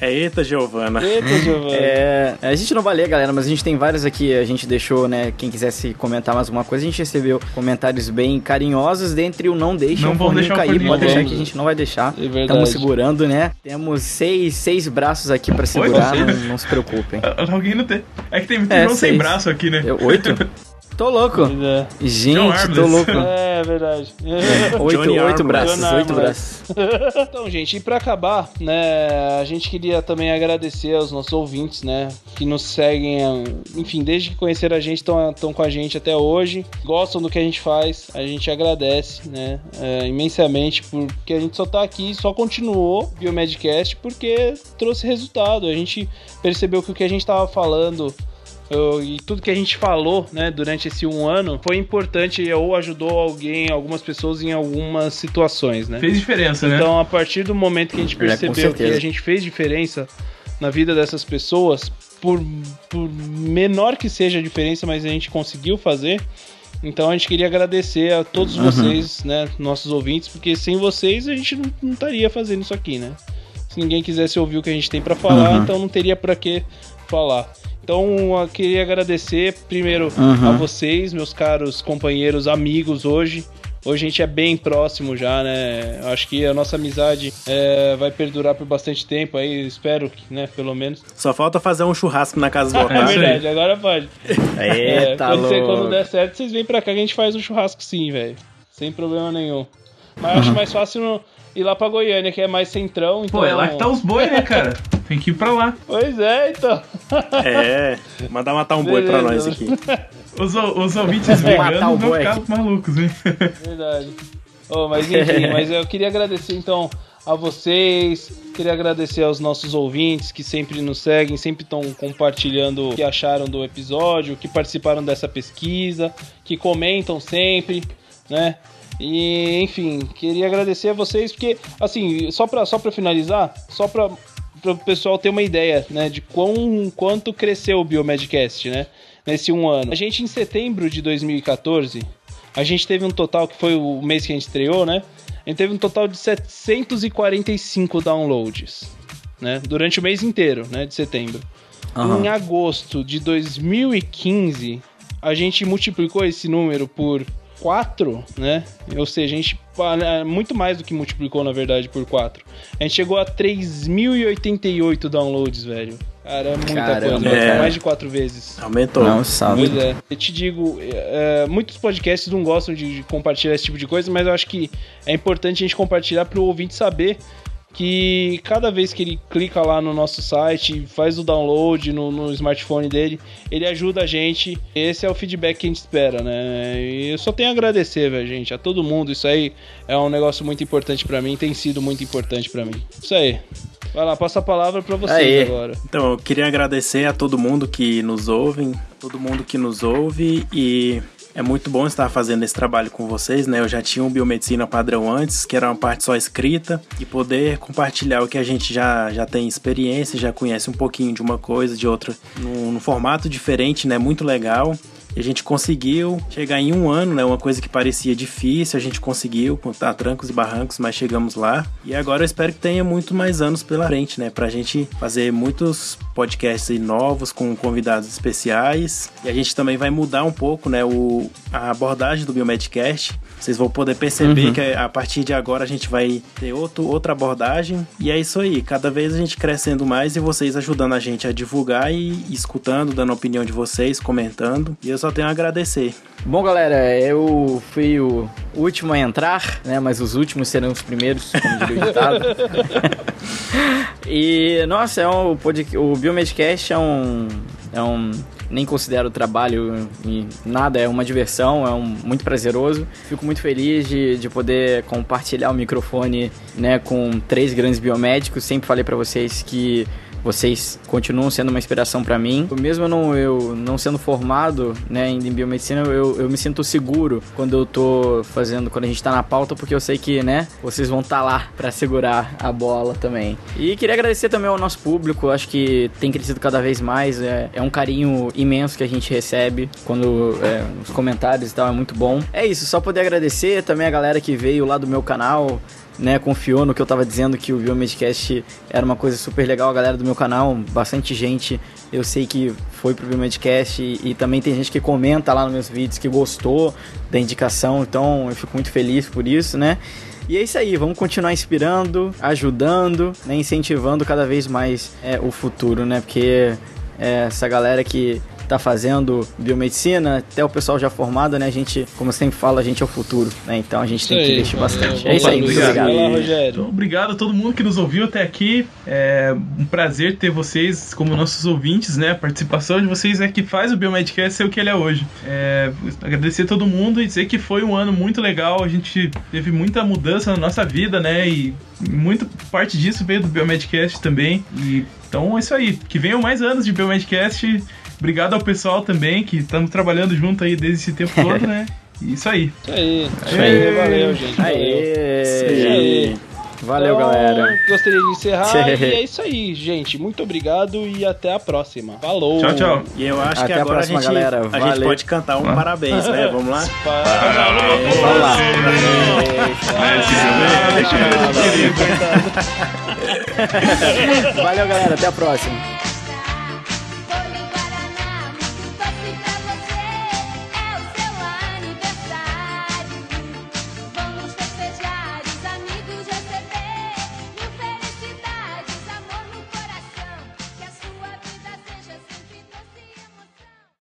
É eita, Giovana. Eita, Giovana. É, a gente não vai ler, galera, mas a gente tem vários aqui. A gente deixou, né? Quem quisesse comentar mais alguma coisa, a gente recebeu comentários bem carinhosos. Dentre o não deixa não o forninho cair. Forninho. Pode deixar que a gente não vai deixar. É Estamos segurando, né? Temos seis, seis braços aqui pra segurar. Não, não, se preocupem. [laughs] Alguém não tem. É que tem muito é, sem braço aqui, né? Eu, Oito? [laughs] Tô louco. É. Gente, tô louco. É, [laughs] é verdade. oito, oito braços, oito braços. [laughs] então, gente, e pra acabar, né, a gente queria também agradecer aos nossos ouvintes, né, que nos seguem, enfim, desde que conheceram a gente, estão com a gente até hoje, gostam do que a gente faz, a gente agradece, né, é, imensamente, porque a gente só tá aqui, só continuou o Biomedcast porque trouxe resultado, a gente percebeu que o que a gente tava falando e tudo que a gente falou, né, durante esse um ano foi importante ou ajudou alguém, algumas pessoas em algumas situações, né? Fez diferença, né? Então, a partir do momento que a gente é, percebeu é, que a gente fez diferença na vida dessas pessoas, por, por menor que seja a diferença, mas a gente conseguiu fazer. Então a gente queria agradecer a todos uhum. vocês, né, nossos ouvintes, porque sem vocês a gente não, não estaria fazendo isso aqui, né? Se ninguém quisesse ouvir o que a gente tem para falar, uhum. então não teria para que falar. Então, eu queria agradecer primeiro uhum. a vocês, meus caros companheiros, amigos hoje. Hoje a gente é bem próximo já, né? Acho que a nossa amizade é, vai perdurar por bastante tempo aí, espero que, né, pelo menos. Só falta fazer um churrasco na casa do [laughs] Otávio. é verdade, agora pode. [laughs] Eita, é, quando, você, quando der certo, vocês vêm pra cá que a gente faz um churrasco sim, velho. Sem problema nenhum. Mas uhum. acho mais fácil no, ir lá pra Goiânia, que é mais centrão. Então... Pô, é lá que tá os boi, né, cara? Tem que ir pra lá. Pois é, então. É, mandar matar um boi Beleza. pra nós aqui. Os, os ouvintes veganos vão ficar malucos, hein? Verdade. Oh, mas enfim, [laughs] mas eu queria agradecer então a vocês, queria agradecer aos nossos ouvintes que sempre nos seguem, sempre estão compartilhando o que acharam do episódio, que participaram dessa pesquisa, que comentam sempre, né? E, enfim, queria agradecer a vocês, porque, assim, só pra, só pra finalizar, só pra, pra o pessoal ter uma ideia, né, de quão, quanto cresceu o Biomedcast, né, nesse um ano. A gente, em setembro de 2014, a gente teve um total, que foi o mês que a gente estreou, né, a gente teve um total de 745 downloads, né, durante o mês inteiro, né, de setembro. Uhum. Em agosto de 2015, a gente multiplicou esse número por 4, né? Ou seja, a gente né, muito mais do que multiplicou na verdade por 4. A gente chegou a 3088 downloads, velho. Cara, é muita Caramba, coisa, é. mais de quatro vezes. Aumentou. Não, sabe. Pois é. Eu te digo, é, muitos podcasts não gostam de, de compartilhar esse tipo de coisa, mas eu acho que é importante a gente compartilhar para o ouvinte saber que cada vez que ele clica lá no nosso site, faz o download no, no, smartphone dele, ele ajuda a gente. Esse é o feedback que a gente espera, né? E eu só tenho a agradecer, velho, gente, a todo mundo. Isso aí é um negócio muito importante para mim, tem sido muito importante para mim. Isso aí. Vai lá, passa a palavra para vocês aí. agora. Então, eu queria agradecer a todo mundo que nos ouve, todo mundo que nos ouve e é muito bom estar fazendo esse trabalho com vocês, né? Eu já tinha um biomedicina padrão antes, que era uma parte só escrita, e poder compartilhar o que a gente já, já tem experiência, já conhece um pouquinho de uma coisa, de outra, num, num formato diferente, né? Muito legal. E a gente conseguiu chegar em um ano, né? Uma coisa que parecia difícil, a gente conseguiu, com tá, trancos e barrancos, mas chegamos lá. E agora eu espero que tenha muito mais anos pela frente, né? Pra gente fazer muitos podcasts novos com convidados especiais. E a gente também vai mudar um pouco, né? O, a abordagem do Biomedcast Vocês vão poder perceber uhum. que a partir de agora a gente vai ter outro, outra abordagem. E é isso aí. Cada vez a gente crescendo mais e vocês ajudando a gente a divulgar e escutando, dando a opinião de vocês, comentando. E eu só tenho a agradecer. Bom, galera, eu fui o último a entrar, né? Mas os últimos serão os primeiros, como diria o ditado. [laughs] e, nossa, é um, o Biomedcast é um, é um nem considero trabalho e nada, é uma diversão, é um, muito prazeroso. Fico muito feliz de, de poder compartilhar o microfone né, com três grandes biomédicos. Sempre falei para vocês que vocês continuam sendo uma inspiração para mim. Mesmo não, eu não sendo formado né, em biomedicina, eu, eu me sinto seguro quando eu tô fazendo, quando a gente tá na pauta, porque eu sei que, né, vocês vão estar tá lá para segurar a bola também. E queria agradecer também ao nosso público, acho que tem crescido cada vez mais, é, é um carinho imenso que a gente recebe quando é, os comentários e tal, é muito bom. É isso, só poder agradecer também a galera que veio lá do meu canal, né, confiou no que eu tava dizendo que o Biomedcast era uma coisa super legal, a galera do meu canal, bastante gente, eu sei que foi pro Biomedcast e, e também tem gente que comenta lá nos meus vídeos que gostou da indicação, então eu fico muito feliz por isso, né? E é isso aí, vamos continuar inspirando, ajudando, né, incentivando cada vez mais é, o futuro, né? Porque é, essa galera que tá fazendo biomedicina, até o pessoal já formado, né? A gente, como eu sempre falo, a gente é o futuro, né? Então a gente tem que investir bastante. É isso aí, muito obrigado. obrigado. Então, obrigado a todo mundo que nos ouviu até aqui. É um prazer ter vocês como nossos ouvintes, né? A participação de vocês é que faz o Biomedcast ser o que ele é hoje. É, agradecer a todo mundo e dizer que foi um ano muito legal. A gente teve muita mudança na nossa vida, né? E muita parte disso veio do Biomedcast também. E então é isso aí. Que venham mais anos de Biomedcast Obrigado ao pessoal também, que estamos trabalhando junto aí desde esse tempo todo, né? Isso aí. Isso aí. Isso aí. Valeu, gente. Aê. Isso aí. Valeu, então, galera. Gostaria de encerrar. e é isso aí, gente. Muito obrigado e até a próxima. Falou. Tchau, tchau. E eu acho até que agora a, próxima, a, gente, galera. a gente pode cantar um ah. parabéns, né? Vamos lá? Parabéns. Vamos lá. Valeu, galera. Até a próxima.